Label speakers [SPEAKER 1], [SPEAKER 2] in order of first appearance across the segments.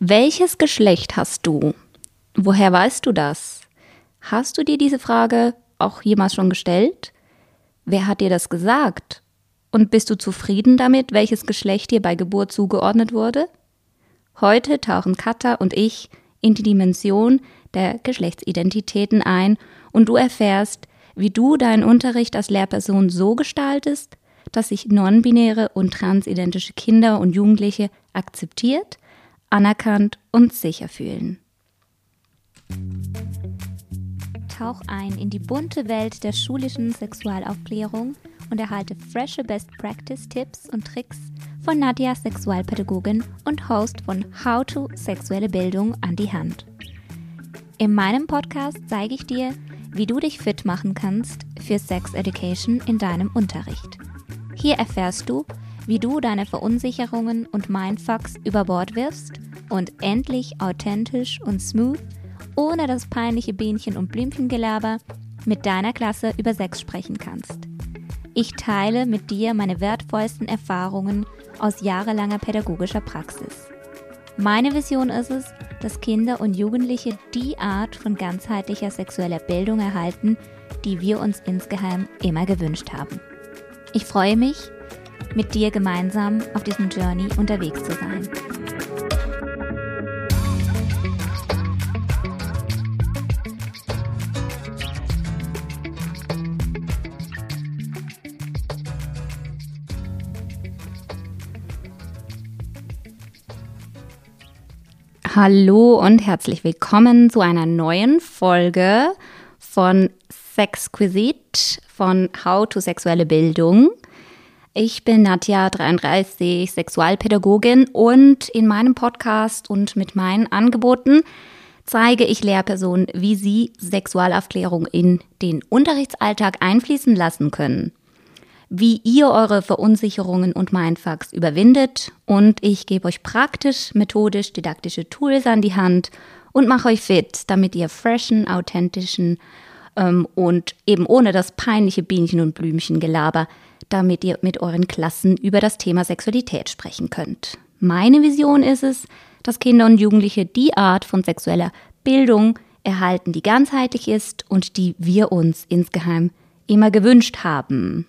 [SPEAKER 1] Welches Geschlecht hast du? Woher weißt du das? Hast du dir diese Frage auch jemals schon gestellt? Wer hat dir das gesagt? Und bist du zufrieden damit, welches Geschlecht dir bei Geburt zugeordnet wurde? Heute tauchen Katha und ich in die Dimension der Geschlechtsidentitäten ein und du erfährst, wie du deinen Unterricht als Lehrperson so gestaltest, dass sich non-binäre und transidentische Kinder und Jugendliche akzeptiert, anerkannt und sicher fühlen. Tauch ein in die bunte Welt der schulischen Sexualaufklärung und erhalte frische Best Practice Tipps und Tricks von Nadja, Sexualpädagogin und Host von How to Sexuelle Bildung an die Hand. In meinem Podcast zeige ich dir, wie du dich fit machen kannst für Sex Education in deinem Unterricht. Hier erfährst du, wie du deine Verunsicherungen und Mindfucks über Bord wirfst und endlich authentisch und smooth, ohne das peinliche Bienchen- und Blümchengelaber, mit deiner Klasse über Sex sprechen kannst. Ich teile mit dir meine wertvollsten Erfahrungen aus jahrelanger pädagogischer Praxis. Meine Vision ist es, dass Kinder und Jugendliche die Art von ganzheitlicher sexueller Bildung erhalten, die wir uns insgeheim immer gewünscht haben. Ich freue mich, mit dir gemeinsam auf diesem Journey unterwegs zu sein. Hallo und herzlich willkommen zu einer neuen Folge von Sexquisite von How to Sexuelle Bildung. Ich bin Nadja, 33, Sexualpädagogin und in meinem Podcast und mit meinen Angeboten zeige ich Lehrpersonen, wie sie Sexualaufklärung in den Unterrichtsalltag einfließen lassen können. Wie ihr eure Verunsicherungen und Mindfucks überwindet. Und ich gebe euch praktisch, methodisch, didaktische Tools an die Hand und mache euch fit, damit ihr freshen, authentischen ähm, und eben ohne das peinliche Bienchen- und Blümchengelaber, damit ihr mit euren Klassen über das Thema Sexualität sprechen könnt. Meine Vision ist es, dass Kinder und Jugendliche die Art von sexueller Bildung erhalten, die ganzheitlich ist und die wir uns insgeheim immer gewünscht haben.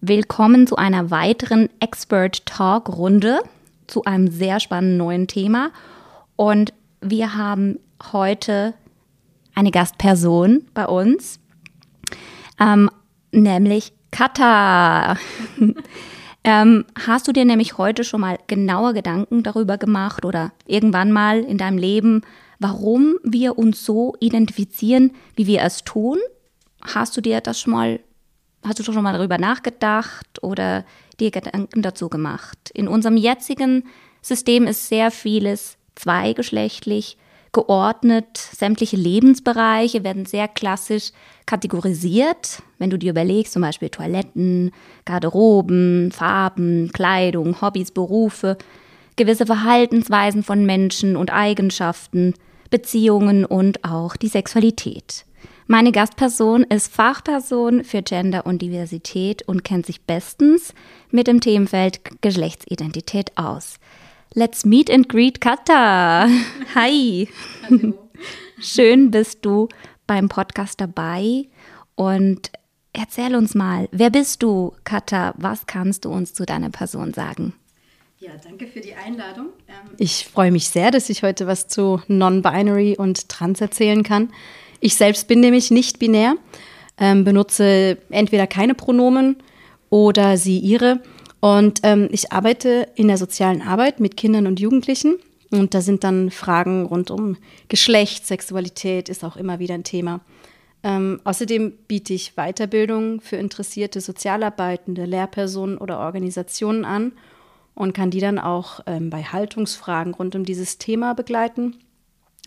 [SPEAKER 1] Willkommen zu einer weiteren Expert Talk Runde zu einem sehr spannenden neuen Thema. Und wir haben heute eine Gastperson bei uns, ähm, nämlich Katha. ähm, hast du dir nämlich heute schon mal genauer Gedanken darüber gemacht oder irgendwann mal in deinem Leben, warum wir uns so identifizieren, wie wir es tun? Hast du dir das schon mal Hast du schon mal darüber nachgedacht oder dir Gedanken dazu gemacht? In unserem jetzigen System ist sehr vieles zweigeschlechtlich geordnet. Sämtliche Lebensbereiche werden sehr klassisch kategorisiert. Wenn du dir überlegst, zum Beispiel Toiletten, Garderoben, Farben, Kleidung, Hobbys, Berufe, gewisse Verhaltensweisen von Menschen und Eigenschaften, Beziehungen und auch die Sexualität. Meine Gastperson ist Fachperson für Gender und Diversität und kennt sich bestens mit dem Themenfeld Geschlechtsidentität aus. Let's meet and greet Katha. Hi. Hallo. Schön bist du beim Podcast dabei und erzähl uns mal, wer bist du, Katha? Was kannst du uns zu deiner Person sagen?
[SPEAKER 2] Ja, danke für die Einladung. Ähm, ich freue mich sehr, dass ich heute was zu Non-Binary und Trans erzählen kann. Ich selbst bin nämlich nicht binär, ähm, benutze entweder keine Pronomen oder sie ihre. Und ähm, ich arbeite in der sozialen Arbeit mit Kindern und Jugendlichen. Und da sind dann Fragen rund um Geschlecht, Sexualität ist auch immer wieder ein Thema. Ähm, außerdem biete ich Weiterbildung für interessierte Sozialarbeitende, Lehrpersonen oder Organisationen an und kann die dann auch ähm, bei Haltungsfragen rund um dieses Thema begleiten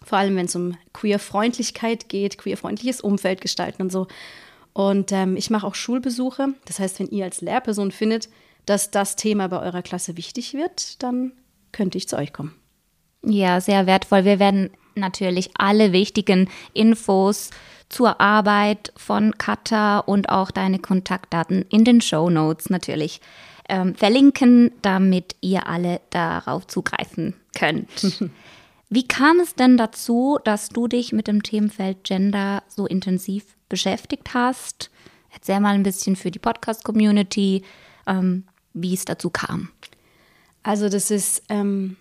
[SPEAKER 2] vor allem wenn es um Queer-Freundlichkeit geht, queer-freundliches Umfeld gestalten und so. Und ähm, ich mache auch Schulbesuche. Das heißt, wenn ihr als Lehrperson findet, dass das Thema bei eurer Klasse wichtig wird, dann könnte ich zu euch kommen.
[SPEAKER 1] Ja, sehr wertvoll. Wir werden natürlich alle wichtigen Infos zur Arbeit von Katha und auch deine Kontaktdaten in den Show Notes natürlich ähm, verlinken, damit ihr alle darauf zugreifen könnt. Wie kam es denn dazu, dass du dich mit dem Themenfeld Gender so intensiv beschäftigt hast? Erzähl mal ein bisschen für die Podcast-Community, ähm, wie es dazu kam.
[SPEAKER 2] Also das ist ähm,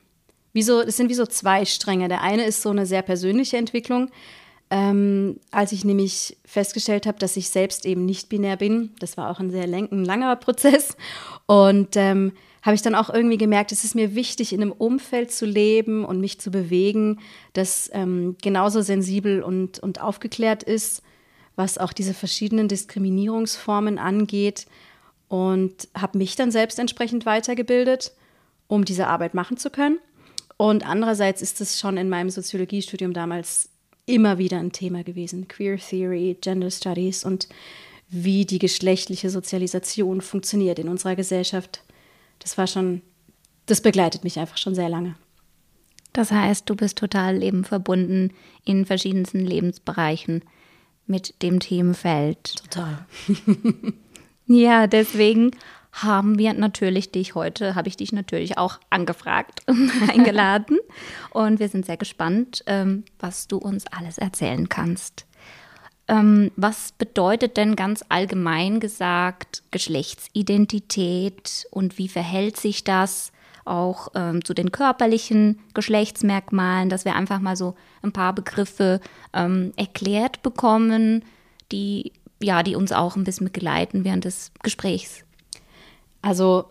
[SPEAKER 2] wie so, das sind wie so zwei Stränge. Der eine ist so eine sehr persönliche Entwicklung. Ähm, als ich nämlich festgestellt habe, dass ich selbst eben nicht binär bin, das war auch ein sehr ein langer Prozess. Und ähm, habe ich dann auch irgendwie gemerkt, es ist mir wichtig, in einem Umfeld zu leben und mich zu bewegen, das ähm, genauso sensibel und, und aufgeklärt ist, was auch diese verschiedenen Diskriminierungsformen angeht. Und habe mich dann selbst entsprechend weitergebildet, um diese Arbeit machen zu können. Und andererseits ist es schon in meinem Soziologiestudium damals immer wieder ein Thema gewesen. Queer Theory, Gender Studies und wie die geschlechtliche Sozialisation funktioniert in unserer Gesellschaft. Das war schon, das begleitet mich einfach schon sehr lange.
[SPEAKER 1] Das heißt, du bist total eben verbunden in verschiedensten Lebensbereichen mit dem Themenfeld.
[SPEAKER 2] Total.
[SPEAKER 1] ja, deswegen haben wir natürlich dich heute, habe ich dich natürlich auch angefragt und eingeladen. Und wir sind sehr gespannt, ähm, was du uns alles erzählen kannst. Ähm, was bedeutet denn ganz allgemein gesagt Geschlechtsidentität und wie verhält sich das auch ähm, zu den körperlichen Geschlechtsmerkmalen, dass wir einfach mal so ein paar Begriffe ähm, erklärt bekommen, die ja, die uns auch ein bisschen begleiten während des Gesprächs.
[SPEAKER 2] Also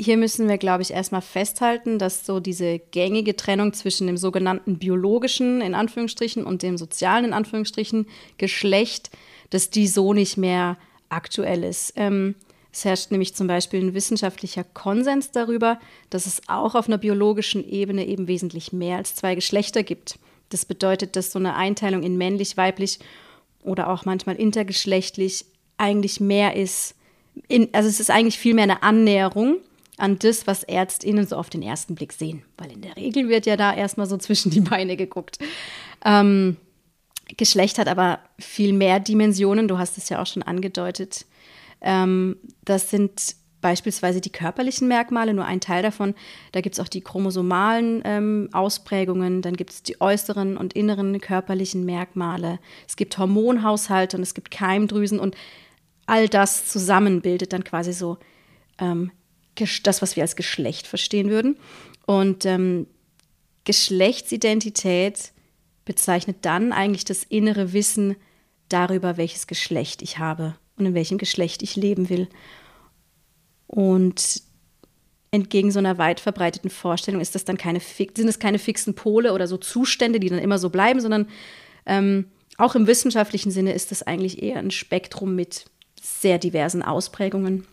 [SPEAKER 2] hier müssen wir, glaube ich, erstmal festhalten, dass so diese gängige Trennung zwischen dem sogenannten biologischen, in Anführungsstrichen, und dem sozialen, in Anführungsstrichen, Geschlecht, dass die so nicht mehr aktuell ist. Ähm, es herrscht nämlich zum Beispiel ein wissenschaftlicher Konsens darüber, dass es auch auf einer biologischen Ebene eben wesentlich mehr als zwei Geschlechter gibt. Das bedeutet, dass so eine Einteilung in männlich, weiblich oder auch manchmal intergeschlechtlich eigentlich mehr ist in, also es ist eigentlich vielmehr eine Annäherung an das, was ÄrztInnen so auf den ersten Blick sehen. Weil in der Regel wird ja da erstmal so zwischen die Beine geguckt. Ähm, Geschlecht hat aber viel mehr Dimensionen, du hast es ja auch schon angedeutet. Ähm, das sind beispielsweise die körperlichen Merkmale, nur ein Teil davon. Da gibt es auch die chromosomalen ähm, Ausprägungen, dann gibt es die äußeren und inneren körperlichen Merkmale. Es gibt Hormonhaushalte und es gibt Keimdrüsen und all das zusammen bildet dann quasi so ähm, das, was wir als Geschlecht verstehen würden. Und ähm, Geschlechtsidentität bezeichnet dann eigentlich das innere Wissen darüber, welches Geschlecht ich habe und in welchem Geschlecht ich leben will. Und entgegen so einer weit verbreiteten Vorstellung ist das dann keine, sind es keine fixen Pole oder so Zustände, die dann immer so bleiben, sondern ähm, auch im wissenschaftlichen Sinne ist das eigentlich eher ein Spektrum mit sehr diversen Ausprägungen.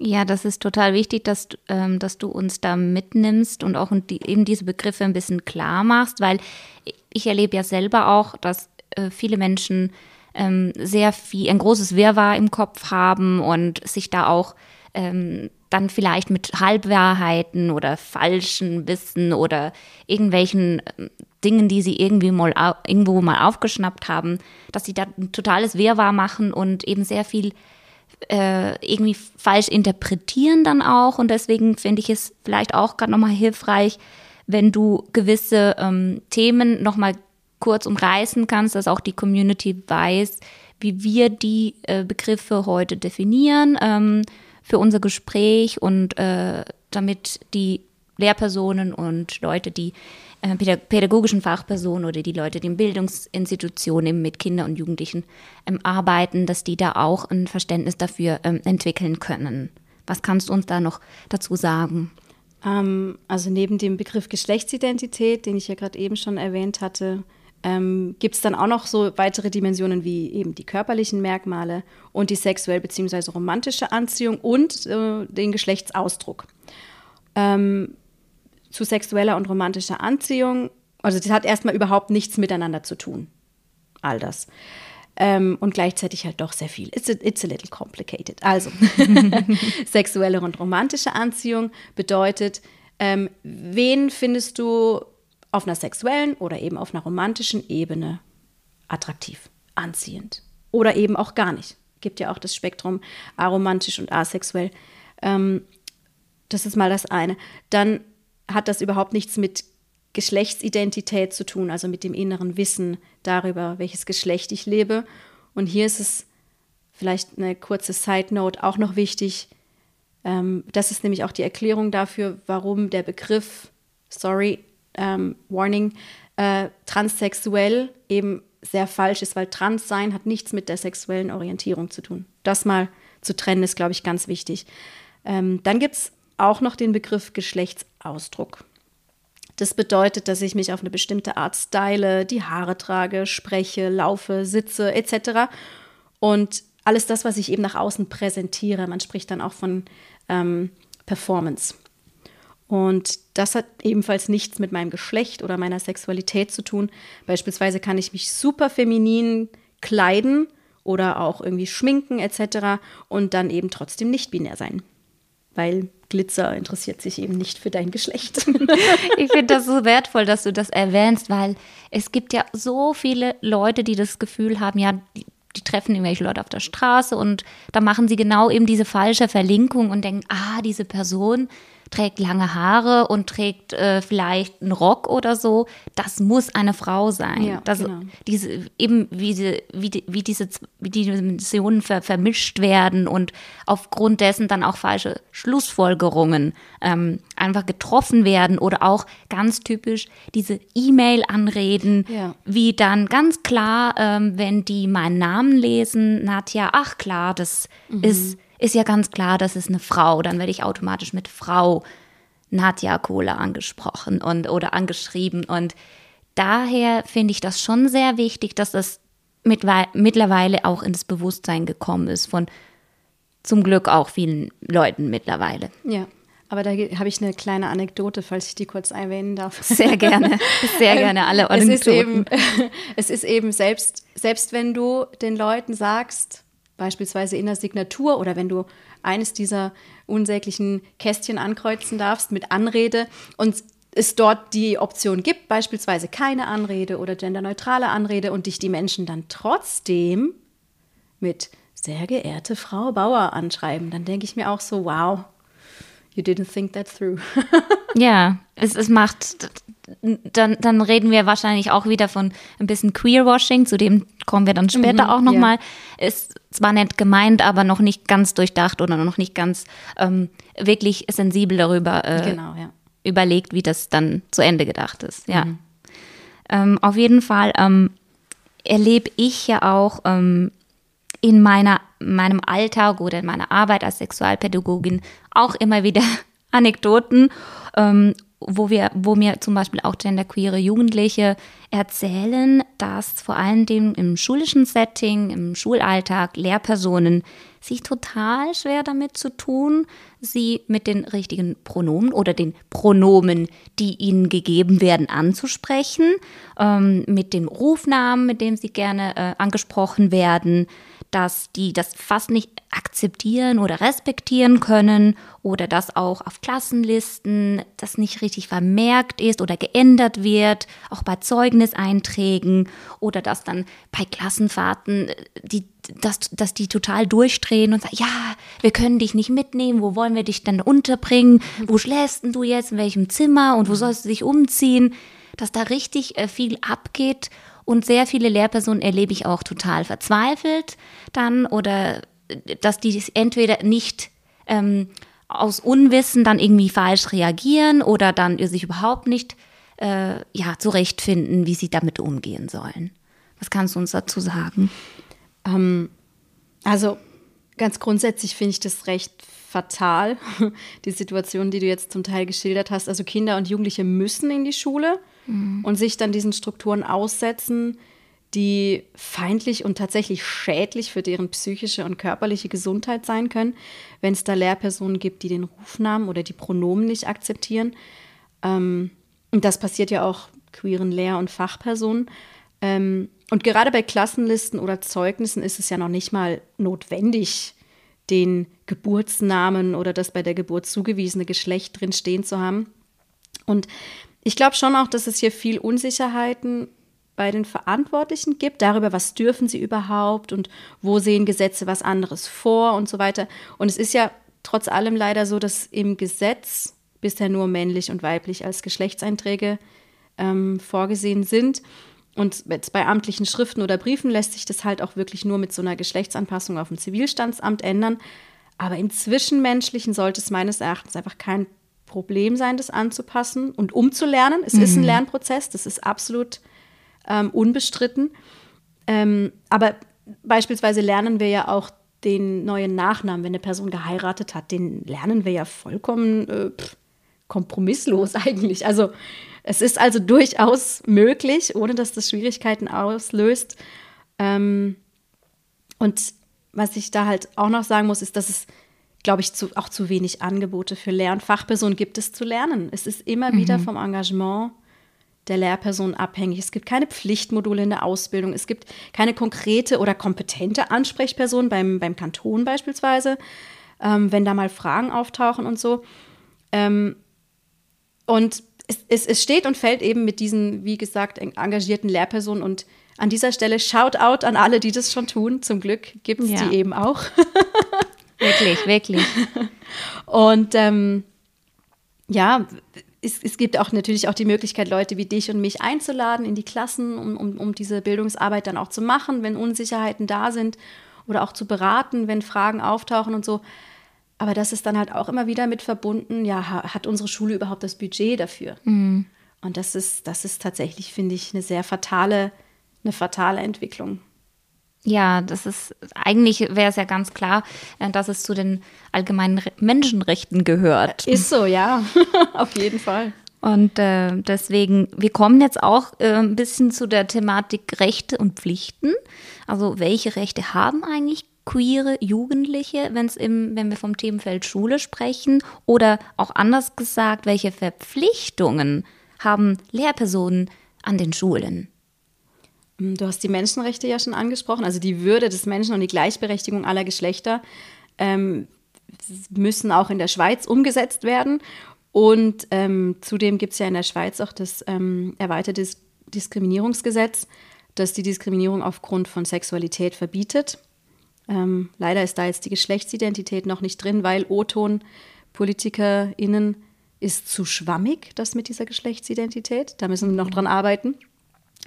[SPEAKER 1] Ja, das ist total wichtig, dass, ähm, dass du uns da mitnimmst und auch die, eben diese Begriffe ein bisschen klar machst, weil ich erlebe ja selber auch, dass äh, viele Menschen ähm, sehr viel, ein großes Wirrwarr im Kopf haben und sich da auch ähm, dann vielleicht mit Halbwahrheiten oder falschen Wissen oder irgendwelchen ähm, Dingen, die sie irgendwie mal irgendwo mal aufgeschnappt haben, dass sie da ein totales Wirrwarr machen und eben sehr viel äh, irgendwie falsch interpretieren dann auch. Und deswegen finde ich es vielleicht auch gerade nochmal hilfreich, wenn du gewisse ähm, Themen nochmal kurz umreißen kannst, dass auch die Community weiß, wie wir die äh, Begriffe heute definieren ähm, für unser Gespräch und äh, damit die Lehrpersonen und Leute, die äh, pädagogischen Fachpersonen oder die Leute, die in Bildungsinstitutionen mit Kindern und Jugendlichen ähm, arbeiten, dass die da auch ein Verständnis dafür ähm, entwickeln können. Was kannst du uns da noch dazu sagen?
[SPEAKER 2] Ähm, also neben dem Begriff Geschlechtsidentität, den ich ja gerade eben schon erwähnt hatte, ähm, gibt es dann auch noch so weitere Dimensionen wie eben die körperlichen Merkmale und die sexuell bzw. romantische Anziehung und äh, den Geschlechtsausdruck. Ähm, zu sexueller und romantischer Anziehung. Also das hat erstmal überhaupt nichts miteinander zu tun. All das. Ähm, und gleichzeitig halt doch sehr viel. It's a, it's a little complicated. Also, sexuelle und romantische Anziehung bedeutet, ähm, wen findest du auf einer sexuellen oder eben auf einer romantischen Ebene attraktiv, anziehend oder eben auch gar nicht. gibt ja auch das Spektrum aromantisch und asexuell. Ähm, das ist mal das eine. Dann hat das überhaupt nichts mit Geschlechtsidentität zu tun, also mit dem inneren Wissen darüber, welches Geschlecht ich lebe. Und hier ist es vielleicht eine kurze Side Note auch noch wichtig. Ähm, das ist nämlich auch die Erklärung dafür, warum der Begriff, sorry, ähm, Warning, äh, transsexuell eben sehr falsch ist, weil Transsein hat nichts mit der sexuellen Orientierung zu tun. Das mal zu trennen ist, glaube ich, ganz wichtig. Ähm, dann gibt es auch noch den Begriff Geschlechtsausdruck. Das bedeutet, dass ich mich auf eine bestimmte Art style, die Haare trage, spreche, laufe, sitze etc. Und alles das, was ich eben nach außen präsentiere. Man spricht dann auch von ähm, Performance. Und das hat ebenfalls nichts mit meinem Geschlecht oder meiner Sexualität zu tun. Beispielsweise kann ich mich super feminin kleiden oder auch irgendwie schminken etc. und dann eben trotzdem nicht binär sein. Weil Glitzer interessiert sich eben nicht für dein Geschlecht.
[SPEAKER 1] ich finde das so wertvoll, dass du das erwähnst, weil es gibt ja so viele Leute, die das Gefühl haben, ja, die, die treffen irgendwelche Leute auf der Straße und da machen sie genau eben diese falsche Verlinkung und denken, ah, diese Person trägt lange Haare und trägt äh, vielleicht einen Rock oder so, das muss eine Frau sein. Ja, das, genau. diese, eben wie, die, wie, wie, diese, wie die Dimensionen ver, vermischt werden und aufgrund dessen dann auch falsche Schlussfolgerungen ähm, einfach getroffen werden oder auch ganz typisch diese E-Mail-Anreden, ja. wie dann ganz klar, ähm, wenn die meinen Namen lesen, Nadja, ach klar, das mhm. ist ist ja ganz klar, das ist eine Frau. Dann werde ich automatisch mit Frau Nadja Kohler angesprochen und oder angeschrieben. Und daher finde ich das schon sehr wichtig, dass das mit, mittlerweile auch ins Bewusstsein gekommen ist von zum Glück auch vielen Leuten mittlerweile.
[SPEAKER 2] Ja. Aber da habe ich eine kleine Anekdote, falls ich die kurz erwähnen darf.
[SPEAKER 1] Sehr gerne, sehr gerne alle Anekdoten.
[SPEAKER 2] Es ist eben, es ist eben selbst, selbst wenn du den Leuten sagst, beispielsweise in der Signatur oder wenn du eines dieser unsäglichen Kästchen ankreuzen darfst mit Anrede und es dort die Option gibt, beispielsweise keine Anrede oder genderneutrale Anrede und dich die Menschen dann trotzdem mit sehr geehrte Frau Bauer anschreiben, dann denke ich mir auch so, wow, you didn't think that through.
[SPEAKER 1] ja, es, es macht, dann, dann reden wir wahrscheinlich auch wieder von ein bisschen Queerwashing, zu dem kommen wir dann später mhm, auch nochmal. Yeah. Ist zwar nett gemeint, aber noch nicht ganz durchdacht oder noch nicht ganz ähm, wirklich sensibel darüber äh, genau, ja. überlegt, wie das dann zu Ende gedacht ist. Ja. Mhm. Ähm, auf jeden Fall ähm, erlebe ich ja auch ähm, in meiner, meinem Alltag oder in meiner Arbeit als Sexualpädagogin auch immer wieder Anekdoten, ähm, wo wir, wo mir zum Beispiel auch genderqueere Jugendliche erzählen, dass vor allen Dingen im schulischen Setting, im Schulalltag Lehrpersonen sich total schwer damit zu tun, sie mit den richtigen Pronomen oder den Pronomen, die ihnen gegeben werden, anzusprechen, ähm, mit dem Rufnamen, mit dem sie gerne äh, angesprochen werden dass die das fast nicht akzeptieren oder respektieren können oder dass auch auf Klassenlisten das nicht richtig vermerkt ist oder geändert wird, auch bei Zeugniseinträgen oder dass dann bei Klassenfahrten äh, die dass, dass die total durchdrehen und sagen, ja, wir können dich nicht mitnehmen, wo wollen wir dich denn unterbringen, wo schläfst du jetzt, in welchem Zimmer? Und wo sollst du dich umziehen, dass da richtig äh, viel abgeht. Und sehr viele Lehrpersonen erlebe ich auch total verzweifelt dann oder dass die entweder nicht ähm, aus Unwissen dann irgendwie falsch reagieren oder dann sich überhaupt nicht äh, ja, zurechtfinden, wie sie damit umgehen sollen. Was kannst du uns dazu sagen?
[SPEAKER 2] Ähm, also ganz grundsätzlich finde ich das recht fatal, die Situation, die du jetzt zum Teil geschildert hast. Also Kinder und Jugendliche müssen in die Schule mhm. und sich dann diesen Strukturen aussetzen, die feindlich und tatsächlich schädlich für deren psychische und körperliche Gesundheit sein können, wenn es da Lehrpersonen gibt, die den Rufnamen oder die Pronomen nicht akzeptieren. Ähm, und das passiert ja auch queeren Lehr- und Fachpersonen. Ähm, und gerade bei Klassenlisten oder Zeugnissen ist es ja noch nicht mal notwendig, den Geburtsnamen oder das bei der Geburt zugewiesene Geschlecht drin stehen zu haben. Und ich glaube schon auch, dass es hier viel Unsicherheiten bei den Verantwortlichen gibt, darüber, was dürfen sie überhaupt und wo sehen Gesetze was anderes vor und so weiter. Und es ist ja trotz allem leider so, dass im Gesetz bisher nur männlich und weiblich als Geschlechtseinträge ähm, vorgesehen sind. Und jetzt bei amtlichen Schriften oder Briefen lässt sich das halt auch wirklich nur mit so einer Geschlechtsanpassung auf dem Zivilstandsamt ändern. Aber im Zwischenmenschlichen sollte es meines Erachtens einfach kein Problem sein, das anzupassen und umzulernen. Es mhm. ist ein mhm. Lernprozess, das ist absolut ähm, unbestritten. Ähm, aber beispielsweise lernen wir ja auch den neuen Nachnamen, wenn eine Person geheiratet hat, den lernen wir ja vollkommen äh, pff, kompromisslos eigentlich. Also es ist also durchaus möglich, ohne dass das Schwierigkeiten auslöst. Ähm, und was ich da halt auch noch sagen muss, ist, dass es, glaube ich, zu, auch zu wenig Angebote für Lernfachpersonen gibt es zu lernen. Es ist immer mhm. wieder vom Engagement der Lehrperson abhängig. Es gibt keine Pflichtmodule in der Ausbildung. Es gibt keine konkrete oder kompetente Ansprechperson beim, beim Kanton beispielsweise, ähm, wenn da mal Fragen auftauchen und so. Ähm, und es, es, es, steht und fällt eben mit diesen, wie gesagt, engagierten Lehrpersonen. Und an dieser Stelle Shoutout an alle, die das schon tun. Zum Glück gibt es ja. die eben auch.
[SPEAKER 1] wirklich, wirklich.
[SPEAKER 2] Und ähm, ja, es, es, gibt auch natürlich auch die Möglichkeit, Leute wie dich und mich einzuladen in die Klassen, um, um, um diese Bildungsarbeit dann auch zu machen, wenn Unsicherheiten da sind oder auch zu beraten, wenn Fragen auftauchen und so. Aber das ist dann halt auch immer wieder mit verbunden, ja, hat unsere Schule überhaupt das Budget dafür? Mhm. Und das ist, das ist tatsächlich, finde ich, eine sehr fatale, eine fatale Entwicklung.
[SPEAKER 1] Ja, das ist eigentlich wäre es ja ganz klar, äh, dass es zu den allgemeinen Menschenrechten gehört.
[SPEAKER 2] Ist so, ja, auf jeden Fall.
[SPEAKER 1] Und äh, deswegen, wir kommen jetzt auch äh, ein bisschen zu der Thematik Rechte und Pflichten. Also welche Rechte haben eigentlich queere Jugendliche, wenn es im, wenn wir vom Themenfeld Schule sprechen? Oder auch anders gesagt, welche Verpflichtungen haben Lehrpersonen an den Schulen?
[SPEAKER 2] Hm, du hast die Menschenrechte ja schon angesprochen, also die Würde des Menschen und die Gleichberechtigung aller Geschlechter ähm, müssen auch in der Schweiz umgesetzt werden. Und ähm, zudem gibt es ja in der Schweiz auch das ähm, erweiterte Diskriminierungsgesetz, das die Diskriminierung aufgrund von Sexualität verbietet. Ähm, leider ist da jetzt die Geschlechtsidentität noch nicht drin, weil O-Ton PolitikerInnen ist zu schwammig, das mit dieser Geschlechtsidentität. Da müssen wir noch dran arbeiten.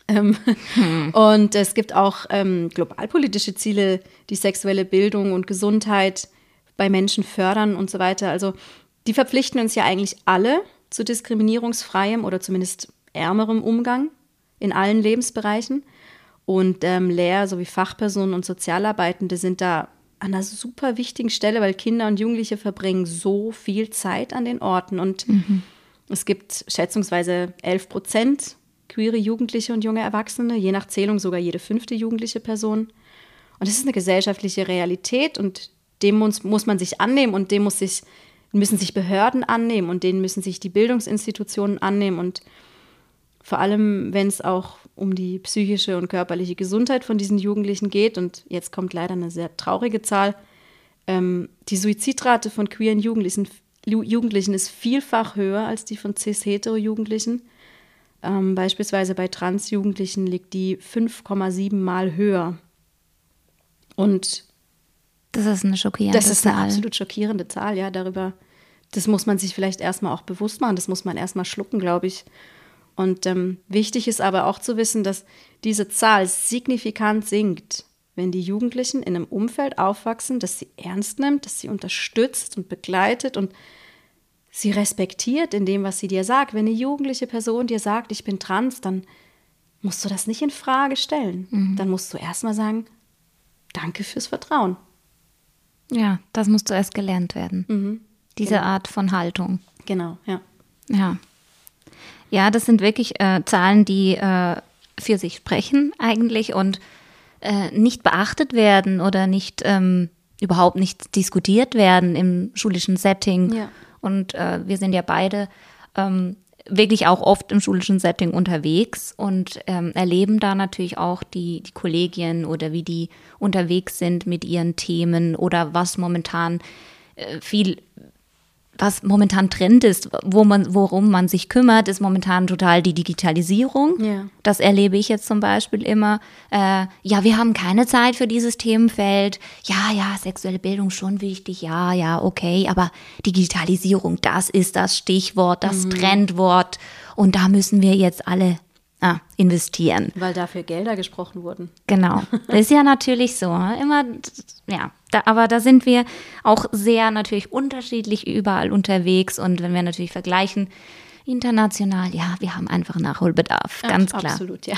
[SPEAKER 2] Ähm, hm. Und es gibt auch ähm, globalpolitische Ziele, die sexuelle Bildung und Gesundheit bei Menschen fördern und so weiter. Also die verpflichten uns ja eigentlich alle zu diskriminierungsfreiem oder zumindest ärmerem Umgang in allen Lebensbereichen. Und ähm, Lehr- sowie Fachpersonen und Sozialarbeitende sind da an einer super wichtigen Stelle, weil Kinder und Jugendliche verbringen so viel Zeit an den Orten. Und mhm. es gibt schätzungsweise 11 Prozent queere Jugendliche und junge Erwachsene, je nach Zählung sogar jede fünfte jugendliche Person. Und das ist eine gesellschaftliche Realität und dem muss, muss man sich annehmen und dem muss sich, müssen sich Behörden annehmen und denen müssen sich die Bildungsinstitutionen annehmen. Und vor allem, wenn es auch um die psychische und körperliche Gesundheit von diesen Jugendlichen geht, und jetzt kommt leider eine sehr traurige Zahl, ähm, die Suizidrate von queeren Jugendlichen, Jugendlichen ist vielfach höher als die von cis-hetero-Jugendlichen. Ähm, beispielsweise bei Transjugendlichen liegt die 5,7 Mal höher. Und
[SPEAKER 1] das ist eine schockierende
[SPEAKER 2] Zahl. Das ist eine Zahl. absolut schockierende Zahl, ja. Darüber, das muss man sich vielleicht erstmal auch bewusst machen. Das muss man erstmal schlucken, glaube ich. Und ähm, wichtig ist aber auch zu wissen, dass diese Zahl signifikant sinkt, wenn die Jugendlichen in einem Umfeld aufwachsen, das sie ernst nimmt, das sie unterstützt und begleitet und sie respektiert in dem, was sie dir sagt. Wenn eine jugendliche Person dir sagt, ich bin trans, dann musst du das nicht in Frage stellen. Mhm. Dann musst du erstmal sagen, danke fürs Vertrauen.
[SPEAKER 1] Ja, das muss zuerst gelernt werden. Mhm. Diese genau. Art von Haltung.
[SPEAKER 2] Genau, ja.
[SPEAKER 1] Ja. Ja, das sind wirklich äh, Zahlen, die äh, für sich sprechen eigentlich und äh, nicht beachtet werden oder nicht ähm, überhaupt nicht diskutiert werden im schulischen Setting. Ja. Und äh, wir sind ja beide ähm, wirklich auch oft im schulischen Setting unterwegs und ähm, erleben da natürlich auch die, die Kollegien oder wie die unterwegs sind mit ihren Themen oder was momentan äh, viel was momentan Trend ist, wo man, worum man sich kümmert, ist momentan total die Digitalisierung. Ja. Das erlebe ich jetzt zum Beispiel immer. Äh, ja, wir haben keine Zeit für dieses Themenfeld. Ja, ja, sexuelle Bildung schon wichtig. Ja, ja, okay. Aber Digitalisierung, das ist das Stichwort, das mhm. Trendwort. Und da müssen wir jetzt alle ah, investieren.
[SPEAKER 2] Weil dafür Gelder gesprochen wurden.
[SPEAKER 1] Genau. Das ist ja natürlich so. Ne? Immer, ja. Da, aber da sind wir auch sehr natürlich unterschiedlich überall unterwegs. Und wenn wir natürlich vergleichen, international, ja, wir haben einfach Nachholbedarf, ganz klar.
[SPEAKER 2] Absolut, ja.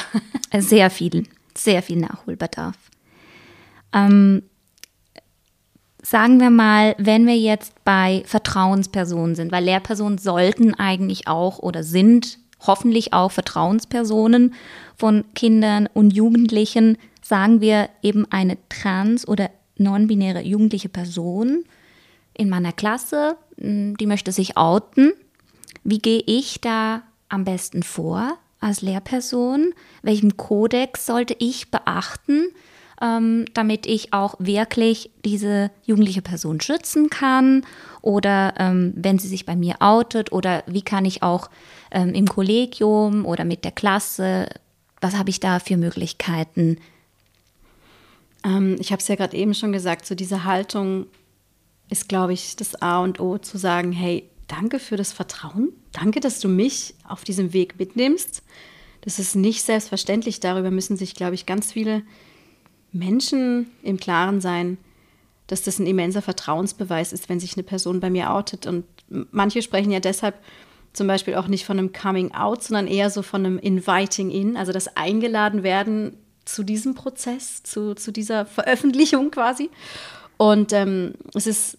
[SPEAKER 1] Sehr viel, sehr viel Nachholbedarf. Ähm, sagen wir mal, wenn wir jetzt bei Vertrauenspersonen sind, weil Lehrpersonen sollten eigentlich auch oder sind hoffentlich auch Vertrauenspersonen von Kindern und Jugendlichen, sagen wir eben eine trans- oder non-binäre jugendliche Person in meiner Klasse, hm, die möchte sich outen. Wie gehe ich da am besten vor als Lehrperson? Welchen Kodex sollte ich beachten, ähm, damit ich auch wirklich diese jugendliche Person schützen kann? Oder ähm, wenn sie sich bei mir outet? Oder wie kann ich auch ähm, im Kollegium oder mit der Klasse? Was habe ich da für Möglichkeiten?
[SPEAKER 2] Ähm, ich habe es ja gerade eben schon gesagt, so diese Haltung ist, glaube ich, das A und O zu sagen, hey, danke für das Vertrauen, danke, dass du mich auf diesem Weg mitnimmst. Das ist nicht selbstverständlich. Darüber müssen sich, glaube ich, ganz viele Menschen im Klaren sein, dass das ein immenser Vertrauensbeweis ist, wenn sich eine Person bei mir outet. Und manche sprechen ja deshalb zum Beispiel auch nicht von einem Coming Out, sondern eher so von einem Inviting In, also das Eingeladen werden zu diesem Prozess, zu, zu dieser Veröffentlichung quasi. Und ähm, es ist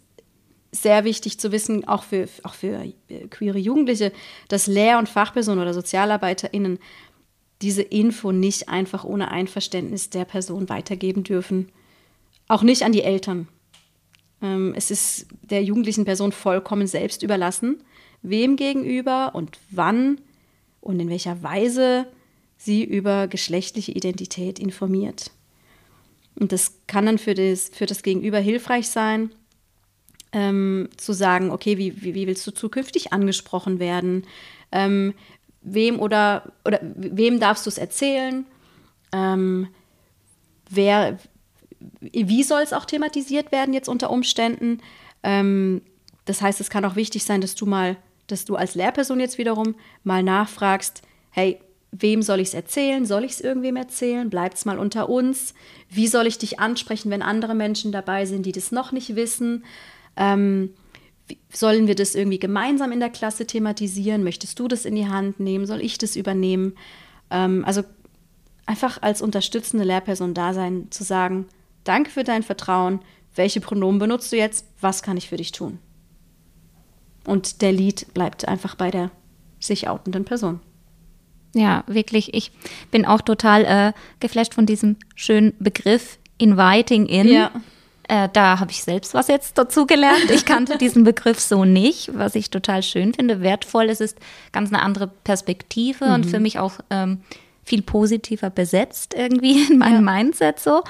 [SPEAKER 2] sehr wichtig zu wissen, auch für, auch für äh, queere Jugendliche, dass Lehr- und Fachpersonen oder SozialarbeiterInnen diese Info nicht einfach ohne Einverständnis der Person weitergeben dürfen. Auch nicht an die Eltern. Ähm, es ist der jugendlichen Person vollkommen selbst überlassen wem gegenüber und wann und in welcher Weise sie über geschlechtliche Identität informiert. Und das kann dann für das, für das Gegenüber hilfreich sein, ähm, zu sagen, okay, wie, wie, wie, willst du zukünftig angesprochen werden? Ähm, wem oder, oder wem darfst du es erzählen? Ähm, wer, wie soll es auch thematisiert werden jetzt unter Umständen? Ähm, das heißt, es kann auch wichtig sein, dass du mal dass du als Lehrperson jetzt wiederum mal nachfragst, hey, wem soll ich es erzählen? Soll ich es irgendwem erzählen? Bleibt es mal unter uns? Wie soll ich dich ansprechen, wenn andere Menschen dabei sind, die das noch nicht wissen? Ähm, sollen wir das irgendwie gemeinsam in der Klasse thematisieren? Möchtest du das in die Hand nehmen? Soll ich das übernehmen? Ähm, also einfach als unterstützende Lehrperson da sein, zu sagen, danke für dein Vertrauen. Welche Pronomen benutzt du jetzt? Was kann ich für dich tun? Und der Lied bleibt einfach bei der sich outenden Person.
[SPEAKER 1] Ja, wirklich. Ich bin auch total äh, geflasht von diesem schönen Begriff Inviting in. Ja. Äh, da habe ich selbst was jetzt dazu gelernt. Ich kannte diesen Begriff so nicht, was ich total schön finde. Wertvoll. Es ist ganz eine andere Perspektive mhm. und für mich auch ähm, viel positiver besetzt irgendwie in meinem ja. Mindset so.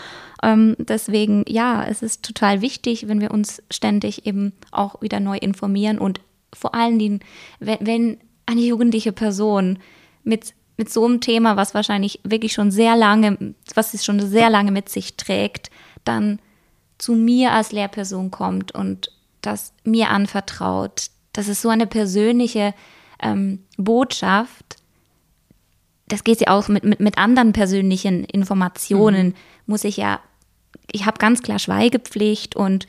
[SPEAKER 1] Ähm, deswegen, ja, es ist total wichtig, wenn wir uns ständig eben auch wieder neu informieren und vor allen Dingen, wenn, wenn eine jugendliche Person mit, mit so einem Thema, was wahrscheinlich wirklich schon sehr lange, was es schon sehr lange mit sich trägt, dann zu mir als Lehrperson kommt und das mir anvertraut. Das ist so eine persönliche ähm, Botschaft, das geht ja auch mit, mit, mit anderen persönlichen Informationen, mhm. muss ich ja, ich habe ganz klar Schweigepflicht und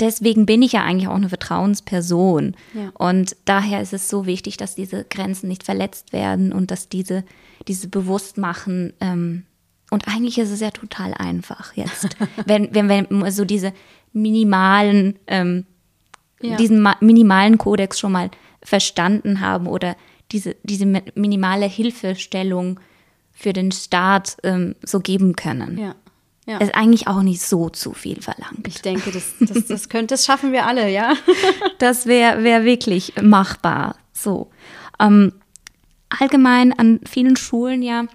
[SPEAKER 1] deswegen bin ich ja eigentlich auch eine Vertrauensperson. Ja. Und daher ist es so wichtig, dass diese Grenzen nicht verletzt werden und dass diese, diese Bewusstmachen, ähm, und eigentlich ist es ja total einfach jetzt, wenn, wenn wir so diese minimalen, ähm, ja. diesen minimalen Kodex schon mal verstanden haben oder diese, diese minimale Hilfestellung für den Staat ähm, so geben können. Ja. Ja. Ist eigentlich auch nicht so zu viel verlangt.
[SPEAKER 2] Ich denke, das, das, das, könnte, das schaffen wir alle, ja.
[SPEAKER 1] das wäre wär wirklich machbar. So. Ähm, allgemein an vielen Schulen ja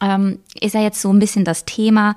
[SPEAKER 1] ähm, ist ja jetzt so ein bisschen das Thema.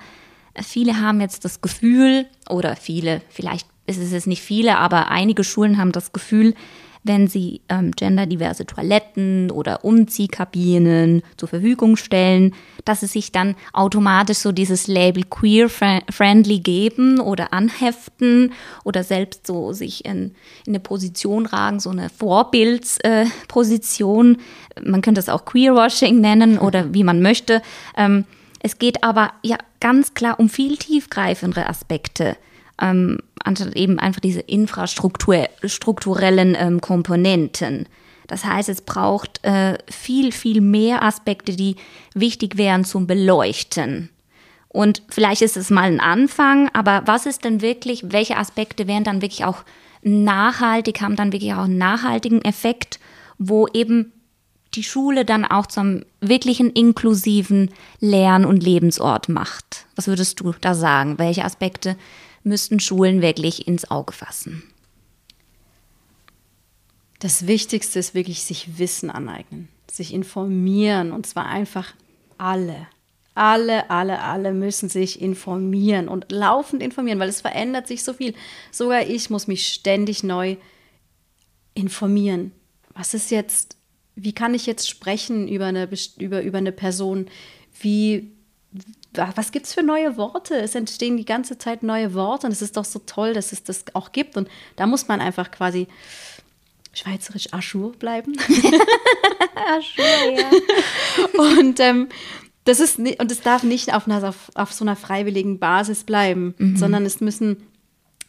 [SPEAKER 1] Viele haben jetzt das Gefühl oder viele vielleicht es ist nicht viele, aber einige Schulen haben das Gefühl, wenn sie ähm, genderdiverse Toiletten oder Umziehkabinen zur Verfügung stellen, dass sie sich dann automatisch so dieses Label queer-friendly geben oder anheften oder selbst so sich in, in eine Position ragen, so eine Vorbildsposition. Äh, man könnte es auch Queerwashing nennen oder wie man möchte. Ähm, es geht aber ja ganz klar um viel tiefgreifendere Aspekte ähm, anstatt eben einfach diese infrastrukturellen ähm, Komponenten. Das heißt, es braucht äh, viel, viel mehr Aspekte, die wichtig wären zum Beleuchten. Und vielleicht ist es mal ein Anfang, aber was ist denn wirklich, welche Aspekte wären dann wirklich auch nachhaltig, haben dann wirklich auch einen nachhaltigen Effekt, wo eben die Schule dann auch zum wirklichen inklusiven Lern- und Lebensort macht. Was würdest du da sagen? Welche Aspekte müssten Schulen wirklich ins Auge fassen?
[SPEAKER 2] Das Wichtigste ist wirklich sich Wissen aneignen, sich informieren und zwar einfach alle. Alle, alle, alle müssen sich informieren und laufend informieren, weil es verändert sich so viel. Sogar ich muss mich ständig neu informieren. Was ist jetzt, wie kann ich jetzt sprechen über eine, über, über eine Person? Wie was gibt es für neue Worte? Es entstehen die ganze Zeit neue Worte und es ist doch so toll, dass es das auch gibt. Und da muss man einfach quasi schweizerisch Aschur bleiben. Aschur, ja. und ähm, das ist und es darf nicht auf, einer, auf, auf so einer freiwilligen Basis bleiben, mhm. sondern es müssen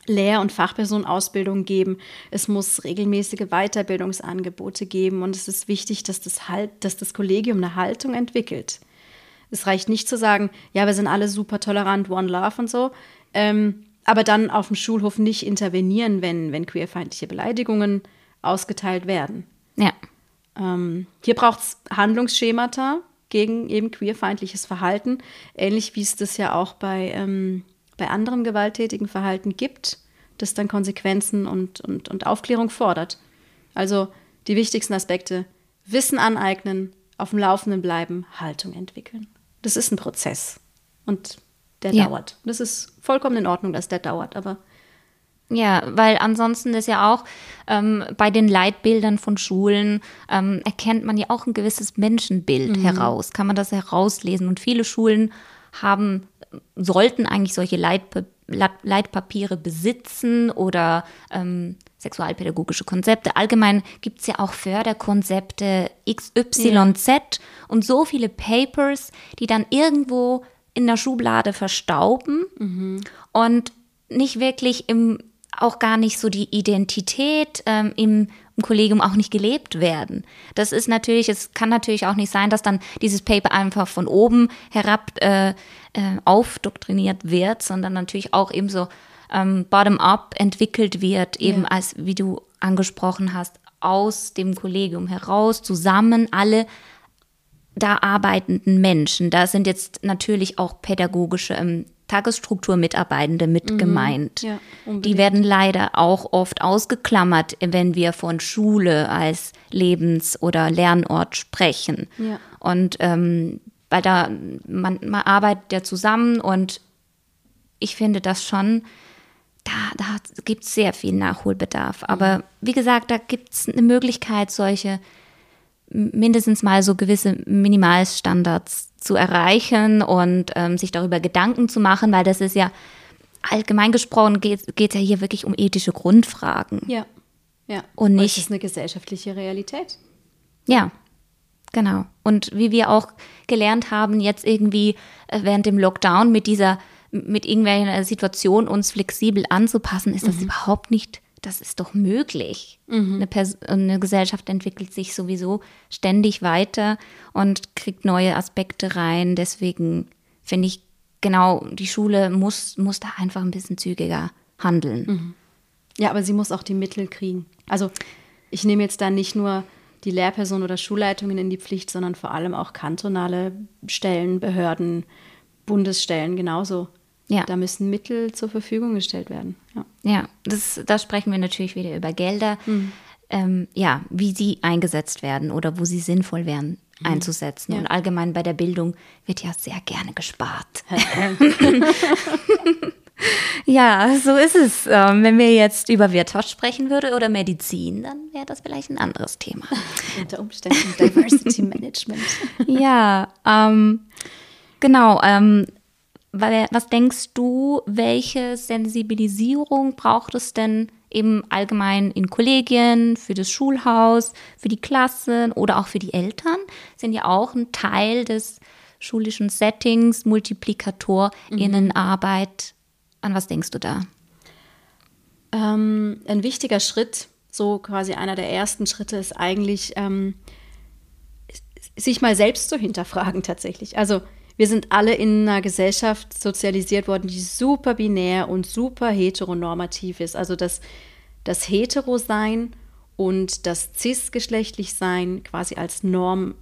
[SPEAKER 2] Lehr- und Fachpersonenausbildung geben. Es muss regelmäßige Weiterbildungsangebote geben und es ist wichtig, dass das, halt, dass das Kollegium eine Haltung entwickelt. Es reicht nicht zu sagen, ja, wir sind alle super tolerant, One Love und so. Ähm, aber dann auf dem Schulhof nicht intervenieren, wenn, wenn queerfeindliche Beleidigungen ausgeteilt werden.
[SPEAKER 1] Ja.
[SPEAKER 2] Ähm, hier braucht es Handlungsschemata gegen eben queerfeindliches Verhalten, ähnlich wie es das ja auch bei, ähm, bei anderem gewalttätigen Verhalten gibt, das dann Konsequenzen und, und, und Aufklärung fordert. Also die wichtigsten Aspekte, Wissen aneignen, auf dem Laufenden bleiben, Haltung entwickeln das ist ein Prozess und der ja. dauert. Das ist vollkommen in Ordnung, dass der dauert, aber
[SPEAKER 1] ja, weil ansonsten ist ja auch ähm, bei den Leitbildern von Schulen ähm, erkennt man ja auch ein gewisses Menschenbild mhm. heraus, kann man das herauslesen. Und viele Schulen haben, sollten eigentlich solche Leitpa Leitpapiere besitzen oder ähm, sexualpädagogische Konzepte. Allgemein gibt es ja auch Förderkonzepte XYZ ja. und so viele Papers, die dann irgendwo in der Schublade verstauben mhm. und nicht wirklich im, auch gar nicht so die Identität ähm, im, im Kollegium auch nicht gelebt werden. Das ist natürlich, es kann natürlich auch nicht sein, dass dann dieses Paper einfach von oben herab äh, äh, aufdoktriniert wird, sondern natürlich auch eben so ähm, bottom-up entwickelt wird, eben ja. als, wie du angesprochen hast, aus dem Kollegium heraus, zusammen alle da arbeitenden Menschen. Da sind jetzt natürlich auch pädagogische ähm, Tagesstrukturmitarbeitende mit mhm. gemeint. Ja, die werden leider auch oft ausgeklammert, wenn wir von Schule als Lebens- oder Lernort sprechen. Ja. Und ähm, weil da, man, man arbeitet ja zusammen und ich finde das schon da, da gibt es sehr viel Nachholbedarf. Aber wie gesagt, da gibt es eine Möglichkeit, solche mindestens mal so gewisse Minimalstandards zu erreichen und ähm, sich darüber Gedanken zu machen, weil das ist ja allgemein gesprochen geht es ja hier wirklich um ethische Grundfragen.
[SPEAKER 2] Ja, ja.
[SPEAKER 1] Und nicht.
[SPEAKER 2] Das ist eine gesellschaftliche Realität.
[SPEAKER 1] Ja, genau. Und wie wir auch gelernt haben, jetzt irgendwie äh, während dem Lockdown mit dieser mit irgendwelcher Situation uns flexibel anzupassen, ist das mhm. überhaupt nicht, das ist doch möglich. Mhm. Eine, eine, Gesellschaft entwickelt sich sowieso ständig weiter und kriegt neue Aspekte rein. Deswegen finde ich, genau, die Schule muss, muss da einfach ein bisschen zügiger handeln.
[SPEAKER 2] Mhm. Ja, aber sie muss auch die Mittel kriegen. Also ich nehme jetzt da nicht nur die Lehrperson oder Schulleitungen in die Pflicht, sondern vor allem auch kantonale Stellen, Behörden, Bundesstellen genauso. Ja. Da müssen Mittel zur Verfügung gestellt werden.
[SPEAKER 1] Ja, ja das, da sprechen wir natürlich wieder über Gelder. Mhm. Ähm, ja, wie sie eingesetzt werden oder wo sie sinnvoll wären mhm. einzusetzen. Ja. Und allgemein bei der Bildung wird ja sehr gerne gespart. Ja, so ist es. Ähm, wenn wir jetzt über Wirtschaft sprechen würden oder Medizin, dann wäre das vielleicht ein anderes Thema.
[SPEAKER 2] Unter Umständen Diversity Management.
[SPEAKER 1] ja, ähm, genau. Ähm, was denkst du, welche Sensibilisierung braucht es denn eben allgemein in Kollegien, für das Schulhaus, für die Klassen oder auch für die Eltern? Sind ja auch ein Teil des schulischen Settings, MultiplikatorInnenarbeit. An was denkst du da?
[SPEAKER 2] Ähm, ein wichtiger Schritt, so quasi einer der ersten Schritte, ist eigentlich, ähm, sich mal selbst zu hinterfragen tatsächlich. Also wir sind alle in einer Gesellschaft sozialisiert worden, die super binär und super heteronormativ ist. Also das, das Hetero-Sein und das cis-geschlechtlich Sein quasi als Norm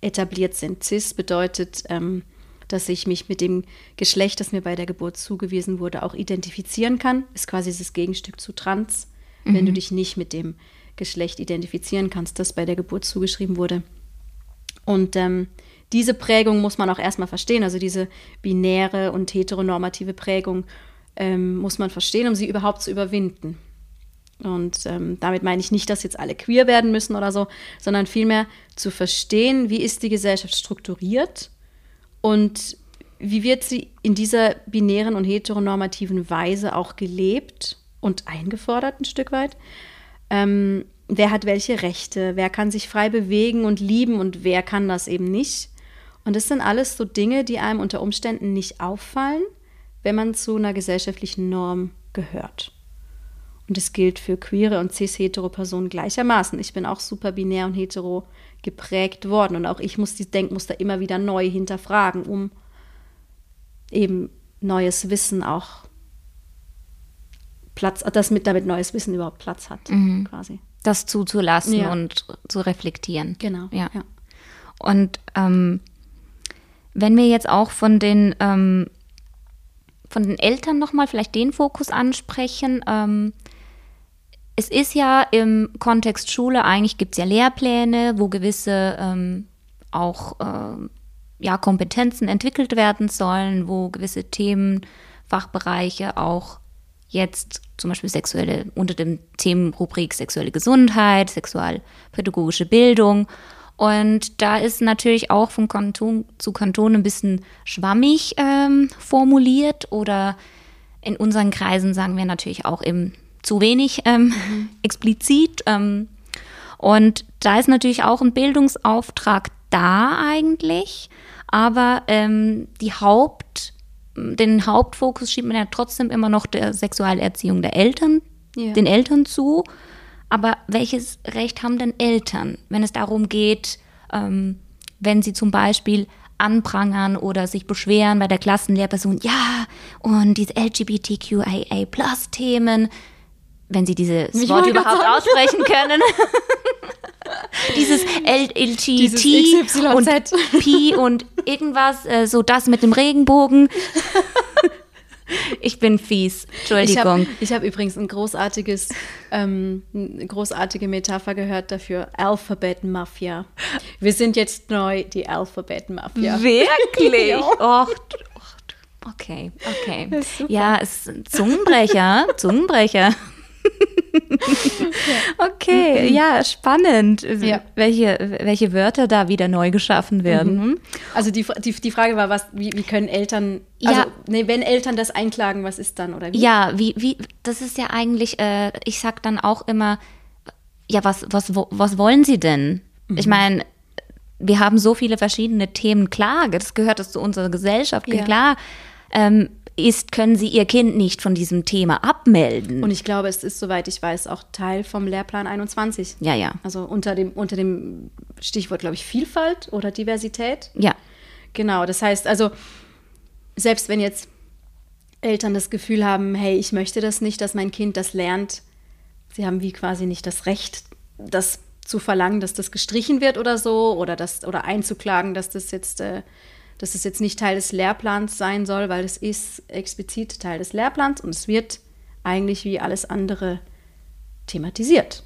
[SPEAKER 2] etabliert sind. Cis bedeutet, ähm, dass ich mich mit dem Geschlecht, das mir bei der Geburt zugewiesen wurde, auch identifizieren kann. Ist quasi das Gegenstück zu trans, mhm. wenn du mhm. dich nicht mit dem Geschlecht identifizieren kannst, das bei der Geburt zugeschrieben wurde. Und ähm, diese Prägung muss man auch erstmal verstehen, also diese binäre und heteronormative Prägung ähm, muss man verstehen, um sie überhaupt zu überwinden. Und ähm, damit meine ich nicht, dass jetzt alle queer werden müssen oder so, sondern vielmehr zu verstehen, wie ist die Gesellschaft strukturiert und wie wird sie in dieser binären und heteronormativen Weise auch gelebt und eingefordert ein Stück weit. Ähm, wer hat welche Rechte, wer kann sich frei bewegen und lieben und wer kann das eben nicht. Und das sind alles so Dinge, die einem unter Umständen nicht auffallen, wenn man zu einer gesellschaftlichen Norm gehört. Und das gilt für queere und cis-hetero-Personen gleichermaßen. Ich bin auch super binär und hetero geprägt worden. Und auch ich muss die Denkmuster immer wieder neu hinterfragen, um eben neues Wissen auch Platz, dass mit damit neues Wissen überhaupt Platz hat, mhm. quasi.
[SPEAKER 1] Das zuzulassen ja. und zu reflektieren.
[SPEAKER 2] Genau.
[SPEAKER 1] Ja. ja. Und ähm, wenn wir jetzt auch von den ähm, von den Eltern nochmal vielleicht den Fokus ansprechen, ähm, es ist ja im Kontext Schule, eigentlich gibt es ja Lehrpläne, wo gewisse ähm, auch äh, ja, Kompetenzen entwickelt werden sollen, wo gewisse Themen, Fachbereiche auch jetzt zum Beispiel sexuelle, unter dem Themenrubrik sexuelle Gesundheit, sexualpädagogische Bildung. Und da ist natürlich auch von Kanton zu Kanton ein bisschen schwammig ähm, formuliert oder in unseren Kreisen sagen wir natürlich auch im zu wenig ähm, mhm. explizit. Ähm, und da ist natürlich auch ein Bildungsauftrag da eigentlich, aber ähm, die Haupt, den Hauptfokus schiebt man ja trotzdem immer noch der Sexualerziehung der Eltern, ja. den Eltern zu. Aber welches Recht haben denn Eltern, wenn es darum geht, ähm, wenn sie zum Beispiel anprangern oder sich beschweren bei der Klassenlehrperson, ja, und diese LGBTQIA-Plus-Themen, wenn Sie dieses ich Wort überhaupt aussprechen können. Dieses LGT und P und irgendwas, äh, so das mit dem Regenbogen. Ich bin fies, Entschuldigung.
[SPEAKER 2] Ich habe hab übrigens ein großartiges, ähm, eine großartige Metapher gehört dafür. Alphabet Mafia. Wir sind jetzt neu die Alphabet Mafia.
[SPEAKER 1] Wirklich? ja. Och, okay, okay. Ja, es ist ein Zungenbrecher, Zungenbrecher. okay, ja, spannend, ja. Welche, welche Wörter da wieder neu geschaffen werden. Mhm.
[SPEAKER 2] Also die, die, die Frage war, was, wie, wie können Eltern, also ja. nee, wenn Eltern das einklagen, was ist dann oder wie?
[SPEAKER 1] Ja, wie, wie, das ist ja eigentlich, äh, ich sag dann auch immer, ja, was, was, was wollen sie denn? Mhm. Ich meine, wir haben so viele verschiedene Themen, klar, das gehört das zu unserer Gesellschaft, ja. klar. Ähm, ist, können sie ihr Kind nicht von diesem Thema abmelden.
[SPEAKER 2] Und ich glaube, es ist, soweit ich weiß, auch Teil vom Lehrplan 21.
[SPEAKER 1] Ja, ja.
[SPEAKER 2] Also unter dem, unter dem Stichwort, glaube ich, Vielfalt oder Diversität.
[SPEAKER 1] Ja.
[SPEAKER 2] Genau, das heißt also, selbst wenn jetzt Eltern das Gefühl haben, hey, ich möchte das nicht, dass mein Kind das lernt, sie haben wie quasi nicht das Recht, das zu verlangen, dass das gestrichen wird oder so, oder das, oder einzuklagen, dass das jetzt äh, dass es jetzt nicht Teil des Lehrplans sein soll, weil es ist explizit Teil des Lehrplans und es wird eigentlich wie alles andere thematisiert.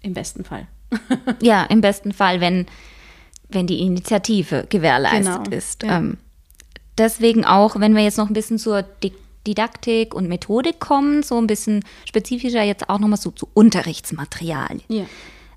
[SPEAKER 2] Im besten Fall.
[SPEAKER 1] ja, im besten Fall, wenn, wenn die Initiative gewährleistet genau, ist. Ja. Ähm, deswegen auch, wenn wir jetzt noch ein bisschen zur Di Didaktik und Methodik kommen, so ein bisschen spezifischer jetzt auch nochmal so zu Unterrichtsmaterial. Ja.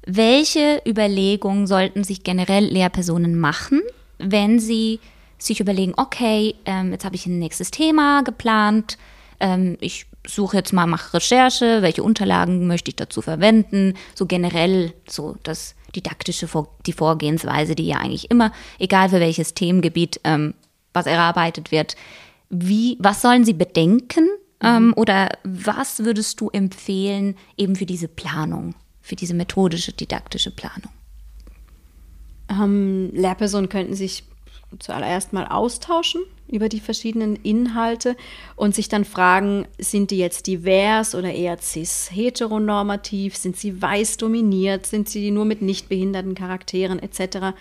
[SPEAKER 1] Welche Überlegungen sollten sich generell Lehrpersonen machen, wenn sie sich überlegen, okay, ähm, jetzt habe ich ein nächstes Thema geplant, ähm, ich suche jetzt mal, mache Recherche, welche Unterlagen möchte ich dazu verwenden, so generell so das didaktische, die Vorgehensweise, die ja eigentlich immer, egal für welches Themengebiet, ähm, was erarbeitet wird, wie, was sollen sie bedenken ähm, mhm. oder was würdest du empfehlen eben für diese Planung, für diese methodische, didaktische Planung?
[SPEAKER 2] Ähm, Lehrpersonen könnten sich zuallererst mal austauschen über die verschiedenen Inhalte und sich dann fragen, sind die jetzt divers oder eher cis-heteronormativ, sind sie weiß dominiert, sind sie nur mit nicht behinderten Charakteren etc.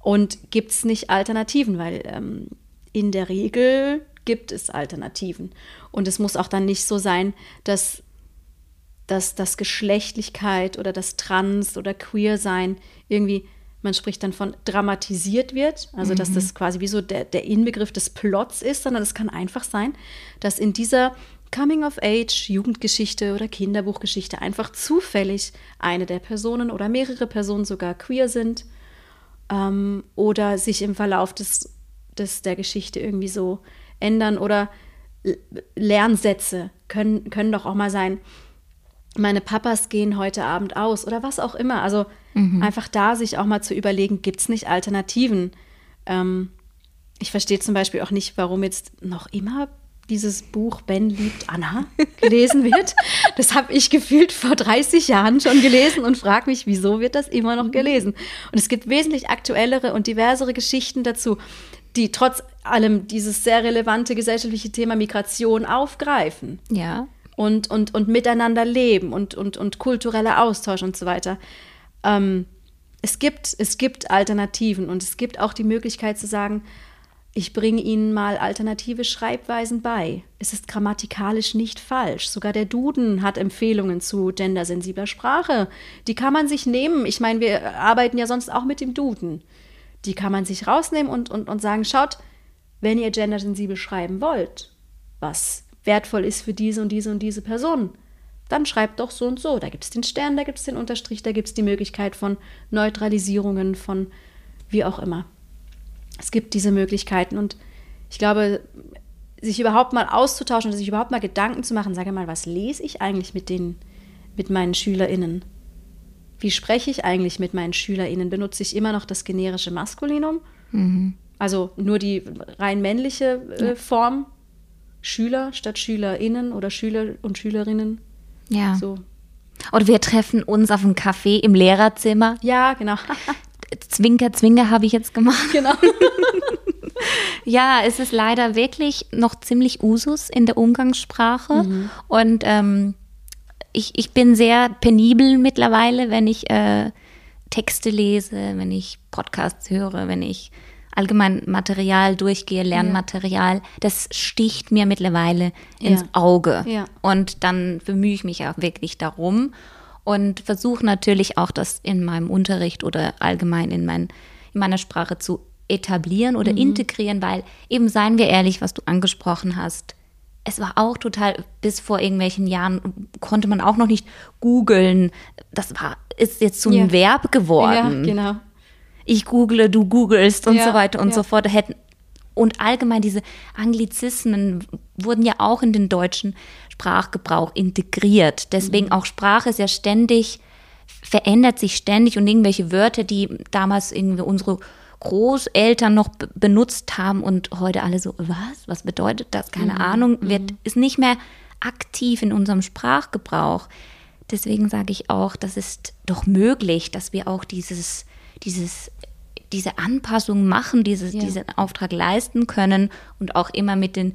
[SPEAKER 2] Und gibt es nicht Alternativen, weil ähm, in der Regel gibt es Alternativen. Und es muss auch dann nicht so sein, dass, dass das Geschlechtlichkeit oder das Trans- oder Queer-Sein irgendwie man spricht dann von dramatisiert wird, also dass das mhm. quasi wie so der, der Inbegriff des Plots ist, sondern es kann einfach sein, dass in dieser Coming-of-Age, Jugendgeschichte oder Kinderbuchgeschichte einfach zufällig eine der Personen oder mehrere Personen sogar queer sind ähm, oder sich im Verlauf des, des, der Geschichte irgendwie so ändern oder Lernsätze können, können doch auch mal sein, meine Papas gehen heute Abend aus oder was auch immer. Also mhm. einfach da sich auch mal zu überlegen, gibt es nicht Alternativen? Ähm, ich verstehe zum Beispiel auch nicht, warum jetzt noch immer dieses Buch Ben liebt Anna gelesen wird. Das habe ich gefühlt vor 30 Jahren schon gelesen und frage mich, wieso wird das immer noch gelesen? Und es gibt wesentlich aktuellere und diversere Geschichten dazu, die trotz allem dieses sehr relevante gesellschaftliche Thema Migration aufgreifen.
[SPEAKER 1] Ja
[SPEAKER 2] und, und, und miteinander leben und, und, und kultureller Austausch und so weiter. Ähm, es, gibt, es gibt Alternativen und es gibt auch die Möglichkeit zu sagen, ich bringe Ihnen mal alternative Schreibweisen bei. Es ist grammatikalisch nicht falsch. Sogar der Duden hat Empfehlungen zu gendersensibler Sprache. Die kann man sich nehmen. Ich meine, wir arbeiten ja sonst auch mit dem Duden. Die kann man sich rausnehmen und, und, und sagen, schaut, wenn ihr gendersensibel schreiben wollt, was wertvoll ist für diese und diese und diese Person, dann schreibt doch so und so. Da gibt es den Stern, da gibt es den Unterstrich, da gibt es die Möglichkeit von Neutralisierungen, von wie auch immer. Es gibt diese Möglichkeiten und ich glaube, sich überhaupt mal auszutauschen und sich überhaupt mal Gedanken zu machen, sage mal, was lese ich eigentlich mit den, mit meinen SchülerInnen? Wie spreche ich eigentlich mit meinen SchülerInnen? Benutze ich immer noch das generische Maskulinum? Mhm. Also nur die rein männliche äh. Form Schüler statt SchülerInnen oder Schüler und Schülerinnen.
[SPEAKER 1] Ja. So. Oder wir treffen uns auf einem Café im Lehrerzimmer.
[SPEAKER 2] Ja, genau.
[SPEAKER 1] Zwinker, Zwinker habe ich jetzt gemacht. Genau. ja, es ist leider wirklich noch ziemlich Usus in der Umgangssprache. Mhm. Und ähm, ich, ich bin sehr penibel mittlerweile, wenn ich äh, Texte lese, wenn ich Podcasts höre, wenn ich allgemein Material durchgehe, Lernmaterial, ja. das sticht mir mittlerweile ins ja. Auge. Ja. Und dann bemühe ich mich auch wirklich darum und versuche natürlich auch das in meinem Unterricht oder allgemein in, mein, in meiner Sprache zu etablieren oder mhm. integrieren, weil eben seien wir ehrlich, was du angesprochen hast, es war auch total, bis vor irgendwelchen Jahren konnte man auch noch nicht googeln. Das war, ist jetzt zum ja. Verb geworden.
[SPEAKER 2] Ja, genau
[SPEAKER 1] ich google, du googelst und ja, so weiter und ja. so fort. Hätten, und allgemein diese Anglizismen wurden ja auch in den deutschen Sprachgebrauch integriert. Deswegen mhm. auch Sprache ist ja ständig, verändert sich ständig und irgendwelche Wörter, die damals irgendwie unsere Großeltern noch benutzt haben und heute alle so, was? Was bedeutet das? Keine mhm. Ahnung, wird, mhm. ist nicht mehr aktiv in unserem Sprachgebrauch. Deswegen sage ich auch, das ist doch möglich, dass wir auch dieses dieses, diese Anpassung machen, dieses, ja. diesen Auftrag leisten können und auch immer mit den